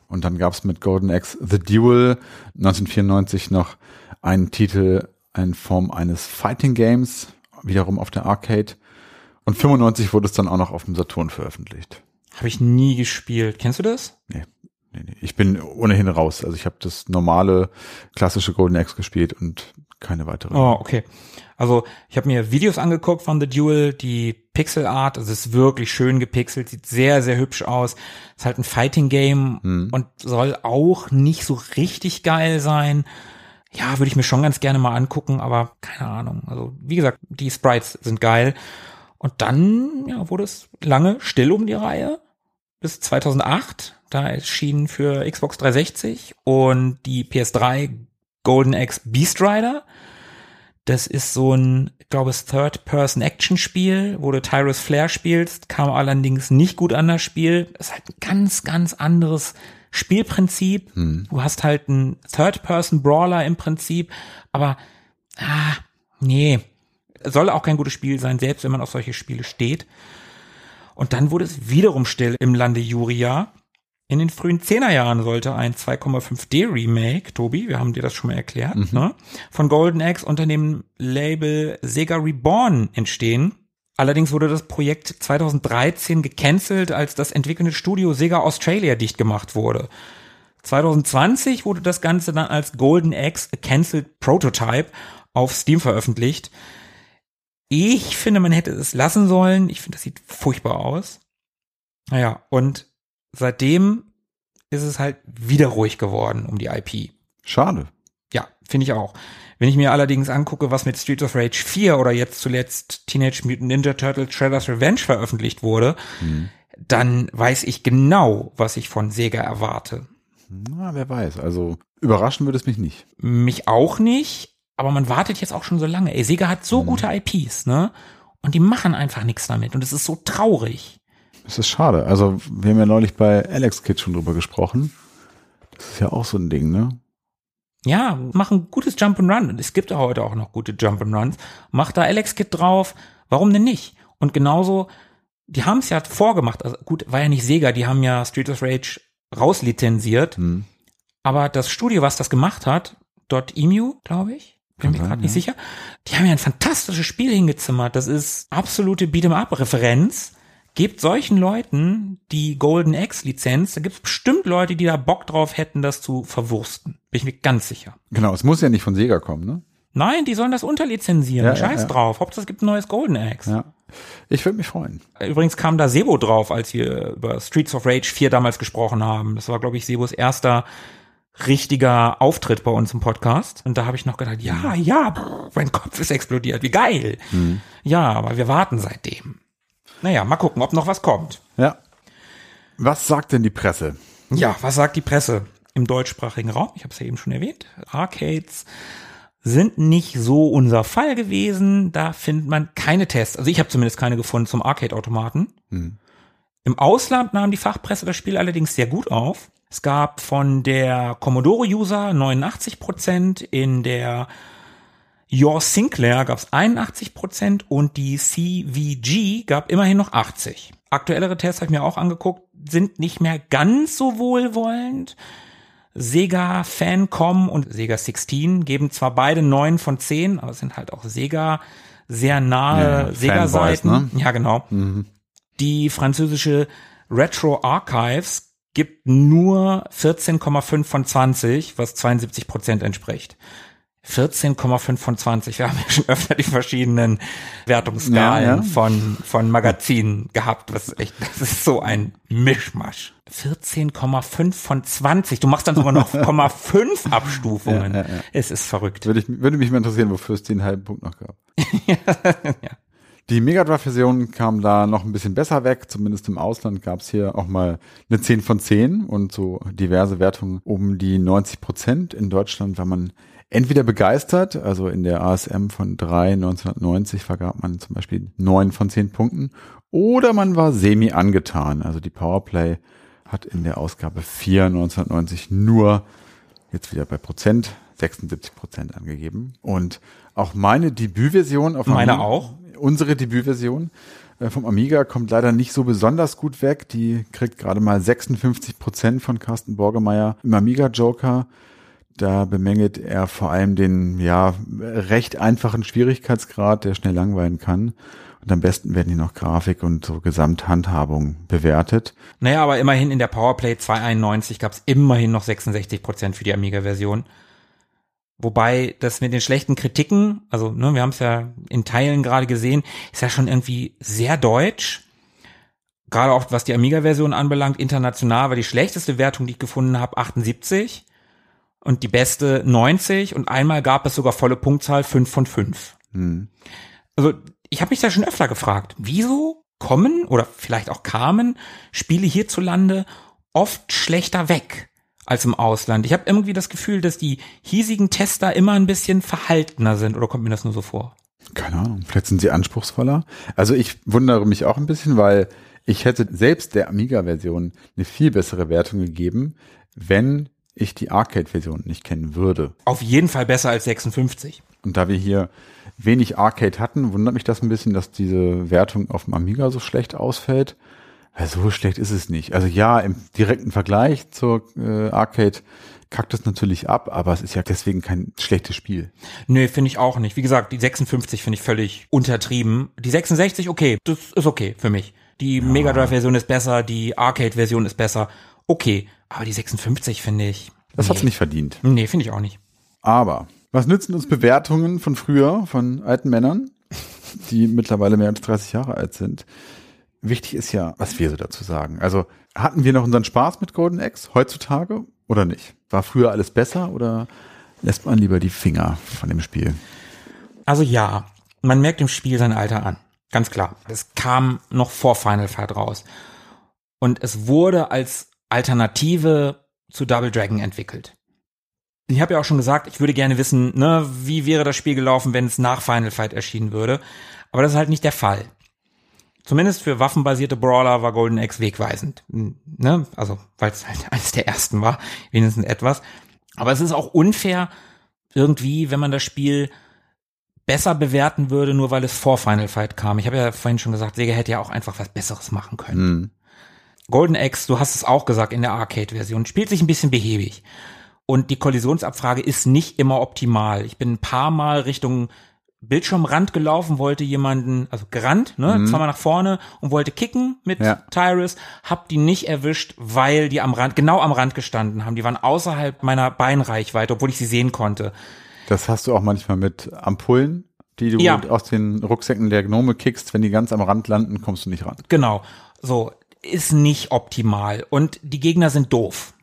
Und dann gab es mit Golden Axe The Duel 1994 noch einen Titel in Form eines Fighting Games, wiederum auf der Arcade. Und 95 wurde es dann auch noch auf dem Saturn veröffentlicht. Habe ich nie gespielt. Kennst du das? Nee, nee, nee. Ich bin ohnehin raus. Also ich habe das normale, klassische Golden Axe gespielt und keine weitere. Oh, okay. Also ich habe mir Videos angeguckt von The Duel, die Pixel Art, also es ist wirklich schön gepixelt, sieht sehr, sehr hübsch aus. Ist halt ein Fighting Game Hm. und soll auch nicht so richtig geil sein. Ja, würde ich mir schon ganz gerne mal angucken, aber keine Ahnung. Also wie gesagt, die Sprites sind geil. Und dann ja, wurde es lange still um die Reihe bis 2008. Da erschien für Xbox 360 und die PS3 Golden Axe Beast Rider. Das ist so ein, ich glaube, es Third-Person-Action-Spiel, wo du Tyrus Flair spielst, kam allerdings nicht gut an das Spiel. Das ist halt ein ganz, ganz anderes Spielprinzip. Du hast halt einen Third-Person-Brawler im Prinzip, aber ah, nee, soll auch kein gutes Spiel sein, selbst wenn man auf solche Spiele steht. Und dann wurde es wiederum still im Lande Juria. In den frühen Zehnerjahren sollte ein 2,5D Remake, Tobi, wir haben dir das schon mal erklärt, ne, von Golden Axe unter dem Label Sega Reborn entstehen. Allerdings wurde das Projekt 2013 gecancelt, als das entwickelnde Studio Sega Australia dicht gemacht wurde. 2020 wurde das Ganze dann als Golden Axe A Cancelled Prototype auf Steam veröffentlicht. Ich finde, man hätte es lassen sollen. Ich finde, das sieht furchtbar aus. Naja, und seitdem ist es halt wieder ruhig geworden um die IP. Schade. Ja, finde ich auch. Wenn ich mir allerdings angucke, was mit Streets of Rage 4 oder jetzt zuletzt Teenage Mutant Ninja Turtles Shredder's Revenge veröffentlicht wurde, mhm. dann weiß ich genau, was ich von Sega erwarte. Na, wer weiß. Also überraschen würde es mich nicht. Mich auch nicht, aber man wartet jetzt auch schon so lange. Ey, Sega hat so mhm. gute IPs, ne? Und die machen einfach nichts damit. Und es ist so traurig. Es ist schade. Also, wir haben ja neulich bei Alex Kid schon drüber gesprochen. Das ist ja auch so ein Ding, ne? Ja, mach ein gutes Jump'n'Run. Und es gibt ja heute auch noch gute Jump'n'Runs. Mach da Alex Kid drauf. Warum denn nicht? Und genauso, die haben es ja vorgemacht. Also gut, war ja nicht Sega, die haben ja Street of Rage rauslizenziert. Hm. Aber das Studio, was das gemacht hat, Dot Emu, glaube ich, bin mir gerade nicht sicher, die haben ja ein fantastisches Spiel hingezimmert. Das ist absolute Beat'em-up-Referenz. Gebt solchen Leuten die Golden X-Lizenz, da gibt es bestimmt Leute, die da Bock drauf hätten, das zu verwursten. Bin ich mir ganz sicher. Genau, es muss ja nicht von Sega kommen, ne? Nein, die sollen das unterlizenzieren. Ja, Scheiß ja, ja. drauf. Hauptsache es gibt ein neues Golden Axe. Ja. Ich würde mich freuen. Übrigens kam da Sebo drauf, als wir über Streets of Rage 4 damals gesprochen haben. Das war, glaube ich, Sebos erster richtiger Auftritt bei uns im Podcast. Und da habe ich noch gedacht, ja, ja, brr, mein Kopf ist explodiert, wie geil. Mhm. Ja, aber wir warten seitdem. Naja, mal gucken, ob noch was kommt. Ja. Was sagt denn die Presse? Ja, was sagt die Presse im deutschsprachigen Raum? Ich habe es ja eben schon erwähnt. Arcades sind nicht so unser Fall gewesen. Da findet man keine Tests. Also ich habe zumindest keine gefunden zum Arcade-Automaten. Hm. Im Ausland nahm die Fachpresse das Spiel allerdings sehr gut auf. Es gab von der Commodore-User 89 Prozent, in der Your Sinclair gab es 81 Prozent und die CVG gab immerhin noch 80. Aktuellere Tests habe ich mir auch angeguckt, sind nicht mehr ganz so wohlwollend. Sega Fancom und Sega 16 geben zwar beide 9 von 10, aber es sind halt auch Sega sehr nahe ja, Sega-Seiten. Ne? Ja, genau. Mhm. Die französische Retro Archives gibt nur 14,5 von 20, was 72 Prozent entspricht. 14,5 von 20. Wir haben ja schon öfter die verschiedenen Wertungsskalen ja, ja. von, von Magazinen gehabt. Das ist echt, das ist so ein Mischmasch. 14,5 von 20. Du machst dann sogar noch 0,5 Abstufungen. Ja, es ist verrückt. Würde, ich, würde mich mal interessieren, wofür es den halben Punkt noch gab. ja. Die Mega Drive-Version kam da noch ein bisschen besser weg. Zumindest im Ausland gab es hier auch mal eine 10 von 10 und so diverse Wertungen um die 90 Prozent. In Deutschland war man entweder begeistert, also in der ASM von 3 1990 vergab man zum Beispiel 9 von 10 Punkten, oder man war semi angetan. Also die Powerplay hat in der Ausgabe 4 1990 nur jetzt wieder bei Prozent 76 Prozent angegeben. Und auch meine Debütversion auf meine auch unsere Debütversion äh, vom Amiga kommt leider nicht so besonders gut weg. Die kriegt gerade mal 56 Prozent von Carsten Borgemeier im Amiga Joker. Da bemängelt er vor allem den, ja, recht einfachen Schwierigkeitsgrad, der schnell langweilen kann. Und am besten werden hier noch Grafik und so Gesamthandhabung bewertet. Naja, aber immerhin in der Powerplay 291 gab es immerhin noch 66 Prozent für die Amiga-Version. Wobei das mit den schlechten Kritiken, also ne, wir haben es ja in Teilen gerade gesehen, ist ja schon irgendwie sehr deutsch. Gerade auch was die Amiga-Version anbelangt, international war die schlechteste Wertung, die ich gefunden habe, 78 und die beste 90 und einmal gab es sogar volle Punktzahl 5 von 5. Hm. Also ich habe mich da schon öfter gefragt, wieso kommen oder vielleicht auch kamen Spiele hierzulande oft schlechter weg als im Ausland. Ich habe irgendwie das Gefühl, dass die hiesigen Tester immer ein bisschen verhaltener sind oder kommt mir das nur so vor? Keine Ahnung, vielleicht sind sie anspruchsvoller. Also ich wundere mich auch ein bisschen, weil ich hätte selbst der Amiga-Version eine viel bessere Wertung gegeben, wenn ich die Arcade-Version nicht kennen würde. Auf jeden Fall besser als 56. Und da wir hier wenig Arcade hatten, wundert mich das ein bisschen, dass diese Wertung auf dem Amiga so schlecht ausfällt. Weil so schlecht ist es nicht. Also ja, im direkten Vergleich zur äh, Arcade kackt es natürlich ab, aber es ist ja deswegen kein schlechtes Spiel. Nö, finde ich auch nicht. Wie gesagt, die 56 finde ich völlig untertrieben. Die 66, okay, das ist okay für mich. Die ja. Mega Drive-Version ist besser, die Arcade-Version ist besser. Okay, aber die 56 finde ich. Das nee. hat's nicht verdient. Nee, finde ich auch nicht. Aber was nützen uns Bewertungen von früher, von alten Männern? die mittlerweile mehr als 30 Jahre alt sind. Wichtig ist ja, was wir so dazu sagen. Also hatten wir noch unseren Spaß mit Golden Axe heutzutage oder nicht? War früher alles besser oder lässt man lieber die Finger von dem Spiel? Also ja, man merkt im Spiel sein Alter an. Ganz klar. Es kam noch vor Final Fight raus. Und es wurde als Alternative zu Double Dragon entwickelt. Ich habe ja auch schon gesagt, ich würde gerne wissen, ne, wie wäre das Spiel gelaufen, wenn es nach Final Fight erschienen würde. Aber das ist halt nicht der Fall. Zumindest für waffenbasierte Brawler war Golden Axe wegweisend. Ne? Also, weil es halt eines der ersten war, wenigstens etwas. Aber es ist auch unfair, irgendwie, wenn man das Spiel besser bewerten würde, nur weil es vor Final Fight kam. Ich habe ja vorhin schon gesagt, Sega hätte ja auch einfach was Besseres machen können. Mhm. Golden Axe, du hast es auch gesagt in der Arcade-Version, spielt sich ein bisschen behäbig. Und die Kollisionsabfrage ist nicht immer optimal. Ich bin ein paar Mal Richtung Bildschirmrand gelaufen, wollte jemanden, also gerannt, ne, mhm. zweimal nach vorne und wollte kicken mit ja. Tyrus, hab die nicht erwischt, weil die am Rand, genau am Rand gestanden haben. Die waren außerhalb meiner Beinreichweite, obwohl ich sie sehen konnte. Das hast du auch manchmal mit Ampullen, die du ja. aus den Rucksäcken der Gnome kickst. Wenn die ganz am Rand landen, kommst du nicht ran. Genau. So, ist nicht optimal. Und die Gegner sind doof.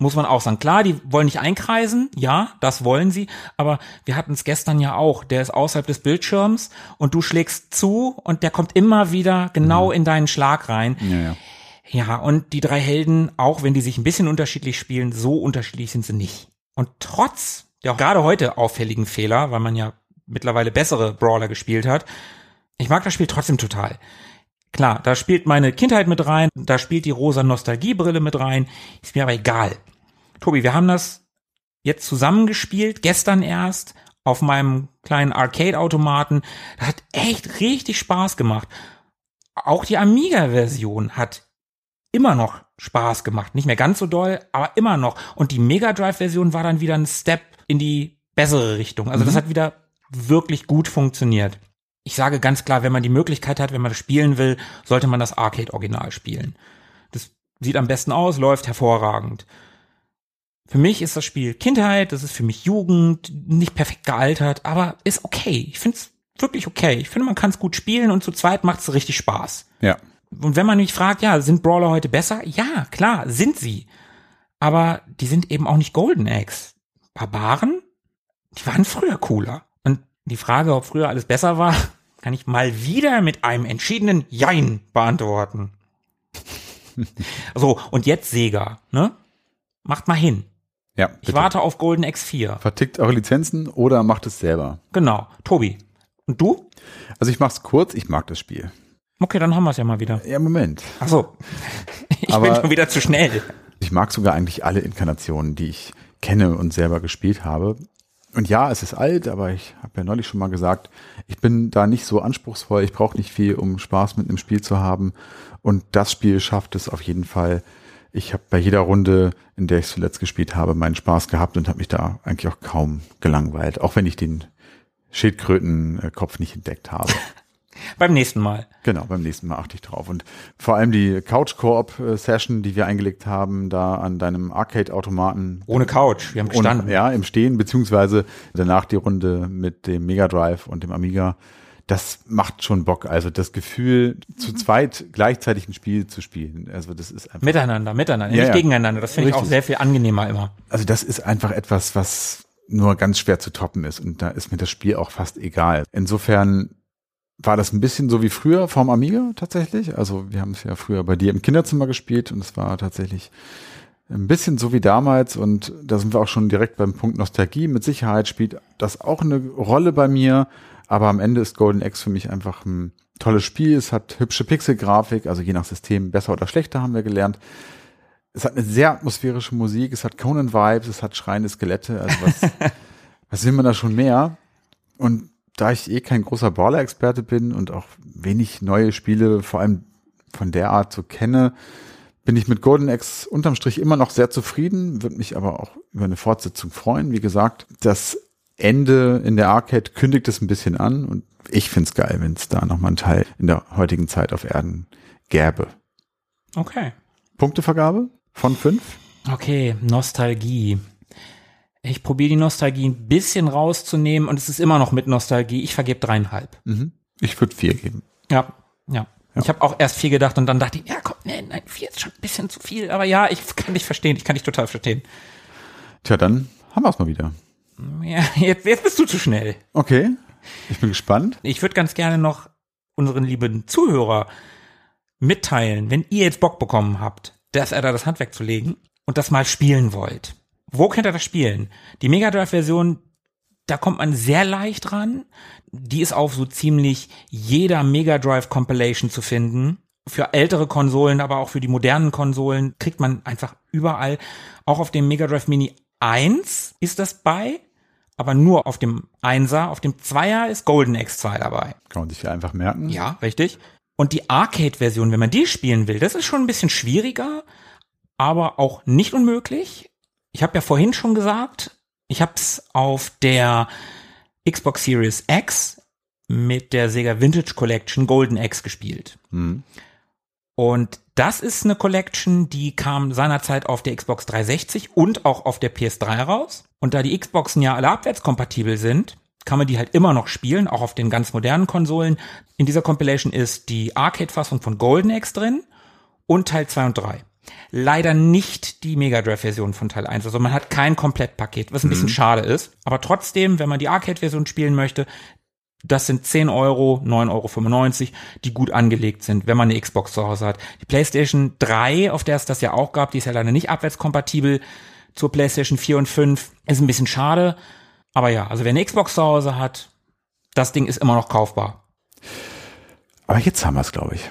Muss man auch sagen. Klar, die wollen nicht einkreisen. Ja, das wollen sie. Aber wir hatten es gestern ja auch. Der ist außerhalb des Bildschirms und du schlägst zu und der kommt immer wieder genau mhm. in deinen Schlag rein. Ja, ja. ja, und die drei Helden, auch wenn die sich ein bisschen unterschiedlich spielen, so unterschiedlich sind sie nicht. Und trotz der auch gerade heute auffälligen Fehler, weil man ja mittlerweile bessere Brawler gespielt hat. Ich mag das Spiel trotzdem total. Klar, da spielt meine Kindheit mit rein, da spielt die rosa Nostalgiebrille mit rein, ist mir aber egal. Tobi, wir haben das jetzt zusammengespielt, gestern erst, auf meinem kleinen Arcade-Automaten. Das hat echt richtig Spaß gemacht. Auch die Amiga-Version hat immer noch Spaß gemacht. Nicht mehr ganz so doll, aber immer noch. Und die Mega Drive-Version war dann wieder ein Step in die bessere Richtung. Also mhm. das hat wieder wirklich gut funktioniert. Ich sage ganz klar, wenn man die Möglichkeit hat, wenn man das spielen will, sollte man das Arcade-Original spielen. Das sieht am besten aus, läuft hervorragend. Für mich ist das Spiel Kindheit, das ist für mich Jugend, nicht perfekt gealtert, aber ist okay. Ich finde es wirklich okay. Ich finde, man kann es gut spielen und zu zweit macht es richtig Spaß. Ja. Und wenn man mich fragt, ja, sind Brawler heute besser? Ja, klar, sind sie. Aber die sind eben auch nicht Golden Eggs. Barbaren, die waren früher cooler. Und die Frage, ob früher alles besser war, kann ich mal wieder mit einem entschiedenen Jein beantworten. so, und jetzt Sega, ne? Macht mal hin. Ja. Bitte. Ich warte auf Golden X4. Vertickt eure Lizenzen oder macht es selber. Genau. Tobi. Und du? Also ich mach's kurz, ich mag das Spiel. Okay, dann haben wir es ja mal wieder. Ja, Moment. Ach so. Ich Aber bin schon wieder zu schnell. Ich mag sogar eigentlich alle Inkarnationen, die ich kenne und selber gespielt habe. Und ja, es ist alt, aber ich habe ja neulich schon mal gesagt, ich bin da nicht so anspruchsvoll, ich brauche nicht viel, um Spaß mit einem Spiel zu haben. Und das Spiel schafft es auf jeden Fall. Ich habe bei jeder Runde, in der ich zuletzt gespielt habe, meinen Spaß gehabt und habe mich da eigentlich auch kaum gelangweilt, auch wenn ich den Schildkrötenkopf nicht entdeckt habe. beim nächsten Mal. Genau, beim nächsten Mal achte ich drauf. Und vor allem die Couch-Koop-Session, die wir eingelegt haben, da an deinem Arcade-Automaten. Ohne Couch, wir haben gestanden. Und, ja, im Stehen, beziehungsweise danach die Runde mit dem Mega Drive und dem Amiga. Das macht schon Bock. Also das Gefühl, zu zweit gleichzeitig ein Spiel zu spielen. Also das ist einfach. Miteinander, miteinander, ja, nicht ja. gegeneinander. Das finde ich auch sehr viel angenehmer immer. Also das ist einfach etwas, was nur ganz schwer zu toppen ist. Und da ist mir das Spiel auch fast egal. Insofern war das ein bisschen so wie früher vom Amiga tatsächlich. Also wir haben es ja früher bei dir im Kinderzimmer gespielt und es war tatsächlich ein bisschen so wie damals und da sind wir auch schon direkt beim Punkt Nostalgie. Mit Sicherheit spielt das auch eine Rolle bei mir, aber am Ende ist Golden Axe für mich einfach ein tolles Spiel. Es hat hübsche Pixelgrafik, also je nach System besser oder schlechter haben wir gelernt. Es hat eine sehr atmosphärische Musik, es hat Conan Vibes, es hat schreiende Skelette, also was, was will man da schon mehr? Und da ich eh kein großer Brawler-Experte bin und auch wenig neue Spiele, vor allem von der Art so kenne, bin ich mit Golden Axe unterm Strich immer noch sehr zufrieden, würde mich aber auch über eine Fortsetzung freuen. Wie gesagt, das Ende in der Arcade kündigt es ein bisschen an und ich find's geil, wenn es da nochmal einen Teil in der heutigen Zeit auf Erden gäbe. Okay. Punktevergabe von fünf? Okay, Nostalgie. Ich probiere die Nostalgie ein bisschen rauszunehmen und es ist immer noch mit Nostalgie. Ich vergebe dreieinhalb. Mhm. Ich würde vier geben. Ja, ja. ja. Ich habe auch erst vier gedacht und dann dachte ich, ja komm, nee, nein, vier ist schon ein bisschen zu viel. Aber ja, ich kann dich verstehen, ich kann dich total verstehen. Tja, dann haben wir es mal wieder. Ja, jetzt, jetzt bist du zu schnell. Okay, ich bin gespannt. Ich würde ganz gerne noch unseren lieben Zuhörer mitteilen, wenn ihr jetzt Bock bekommen habt, das da das Handwerk zu legen und das mal spielen wollt. Wo könnt ihr das spielen? Die Mega Drive Version, da kommt man sehr leicht ran. Die ist auf so ziemlich jeder Mega Drive Compilation zu finden. Für ältere Konsolen, aber auch für die modernen Konsolen kriegt man einfach überall. Auch auf dem Mega Drive Mini 1 ist das bei, aber nur auf dem 1er. Auf dem 2er ist Golden X2 dabei. Kann man sich ja einfach merken. Ja, richtig. Und die Arcade-Version, wenn man die spielen will, das ist schon ein bisschen schwieriger, aber auch nicht unmöglich. Ich habe ja vorhin schon gesagt, ich habe es auf der Xbox Series X mit der Sega Vintage Collection Golden X gespielt. Mhm. Und das ist eine Collection, die kam seinerzeit auf der Xbox 360 und auch auf der PS3 raus. Und da die Xboxen ja alle abwärtskompatibel sind, kann man die halt immer noch spielen, auch auf den ganz modernen Konsolen. In dieser Compilation ist die Arcade-Fassung von Golden X drin und Teil 2 und 3. Leider nicht die Mega Drive-Version von Teil 1. Also man hat kein Komplettpaket, was ein mhm. bisschen schade ist. Aber trotzdem, wenn man die Arcade-Version spielen möchte, das sind 10 Euro, 9,95 Euro, die gut angelegt sind, wenn man eine Xbox zu Hause hat. Die PlayStation 3, auf der es das ja auch gab, die ist ja leider nicht abwärtskompatibel zur PlayStation 4 und 5. Ist ein bisschen schade. Aber ja, also wer eine Xbox zu Hause hat, das Ding ist immer noch kaufbar. Aber jetzt haben wir es, glaube ich.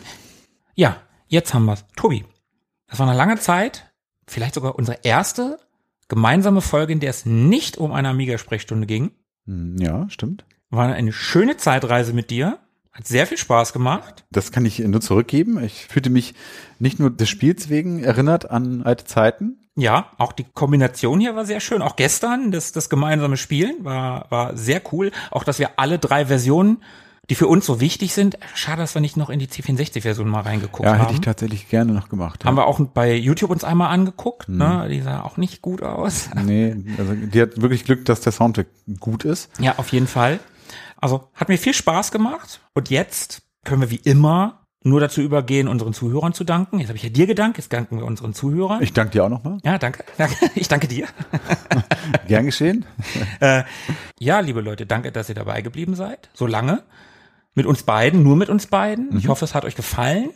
Ja, jetzt haben wir es. Tobi, das war eine lange Zeit, vielleicht sogar unsere erste gemeinsame Folge, in der es nicht um eine Amiga-Sprechstunde ging. Hm, ja, stimmt. War eine schöne Zeitreise mit dir. Hat sehr viel Spaß gemacht. Das kann ich nur zurückgeben. Ich fühlte mich nicht nur des Spiels wegen erinnert an alte Zeiten, ja, auch die Kombination hier war sehr schön. Auch gestern, das, das gemeinsame Spielen war, war sehr cool. Auch, dass wir alle drei Versionen, die für uns so wichtig sind, schade, dass wir nicht noch in die C64-Version mal reingeguckt ja, haben. Ja, hätte ich tatsächlich gerne noch gemacht. Ja. Haben wir auch bei YouTube uns einmal angeguckt, mhm. ne? Die sah auch nicht gut aus. Nee, also die hat wirklich Glück, dass der Soundtrack gut ist. Ja, auf jeden Fall. Also hat mir viel Spaß gemacht. Und jetzt können wir wie immer nur dazu übergehen, unseren Zuhörern zu danken. Jetzt habe ich ja dir gedankt, jetzt danken wir unseren Zuhörern. Ich danke dir auch nochmal. Ja, danke. Ich danke dir. Gern geschehen. Äh, ja, liebe Leute, danke, dass ihr dabei geblieben seid. So lange. Mit uns beiden, nur mit uns beiden. Mhm. Ich hoffe, es hat euch gefallen.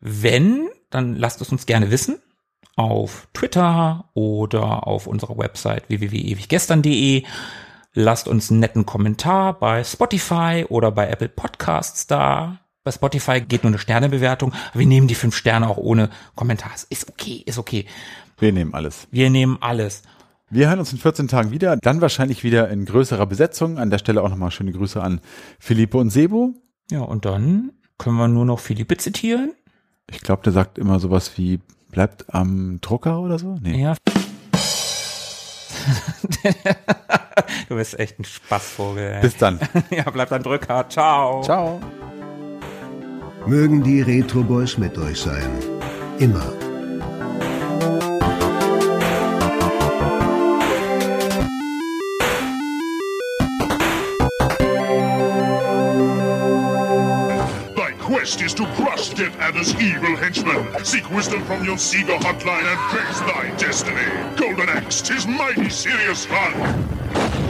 Wenn, dann lasst es uns gerne wissen. Auf Twitter oder auf unserer Website www.ewiggestern.de. Lasst uns einen netten Kommentar bei Spotify oder bei Apple Podcasts da bei Spotify geht nur eine Sternebewertung. Wir nehmen die fünf Sterne auch ohne Kommentar. Ist okay, ist okay. Wir nehmen alles. Wir nehmen alles. Wir hören uns in 14 Tagen wieder, dann wahrscheinlich wieder in größerer Besetzung. An der Stelle auch nochmal schöne Grüße an Philippe und Sebo. Ja, und dann können wir nur noch Philippe zitieren. Ich glaube, der sagt immer sowas wie, bleibt am Drucker oder so? Nee. Ja. du bist echt ein Spaßvogel. Ey. Bis dann. ja, bleibt am Drücker. Ciao. Ciao. Mögen die Retro Boys mit euch sein. Immer. Quest is to crush Death Adder's evil henchmen. Seek wisdom from your Sega hotline and face thy destiny. Golden Axe, tis mighty serious fun.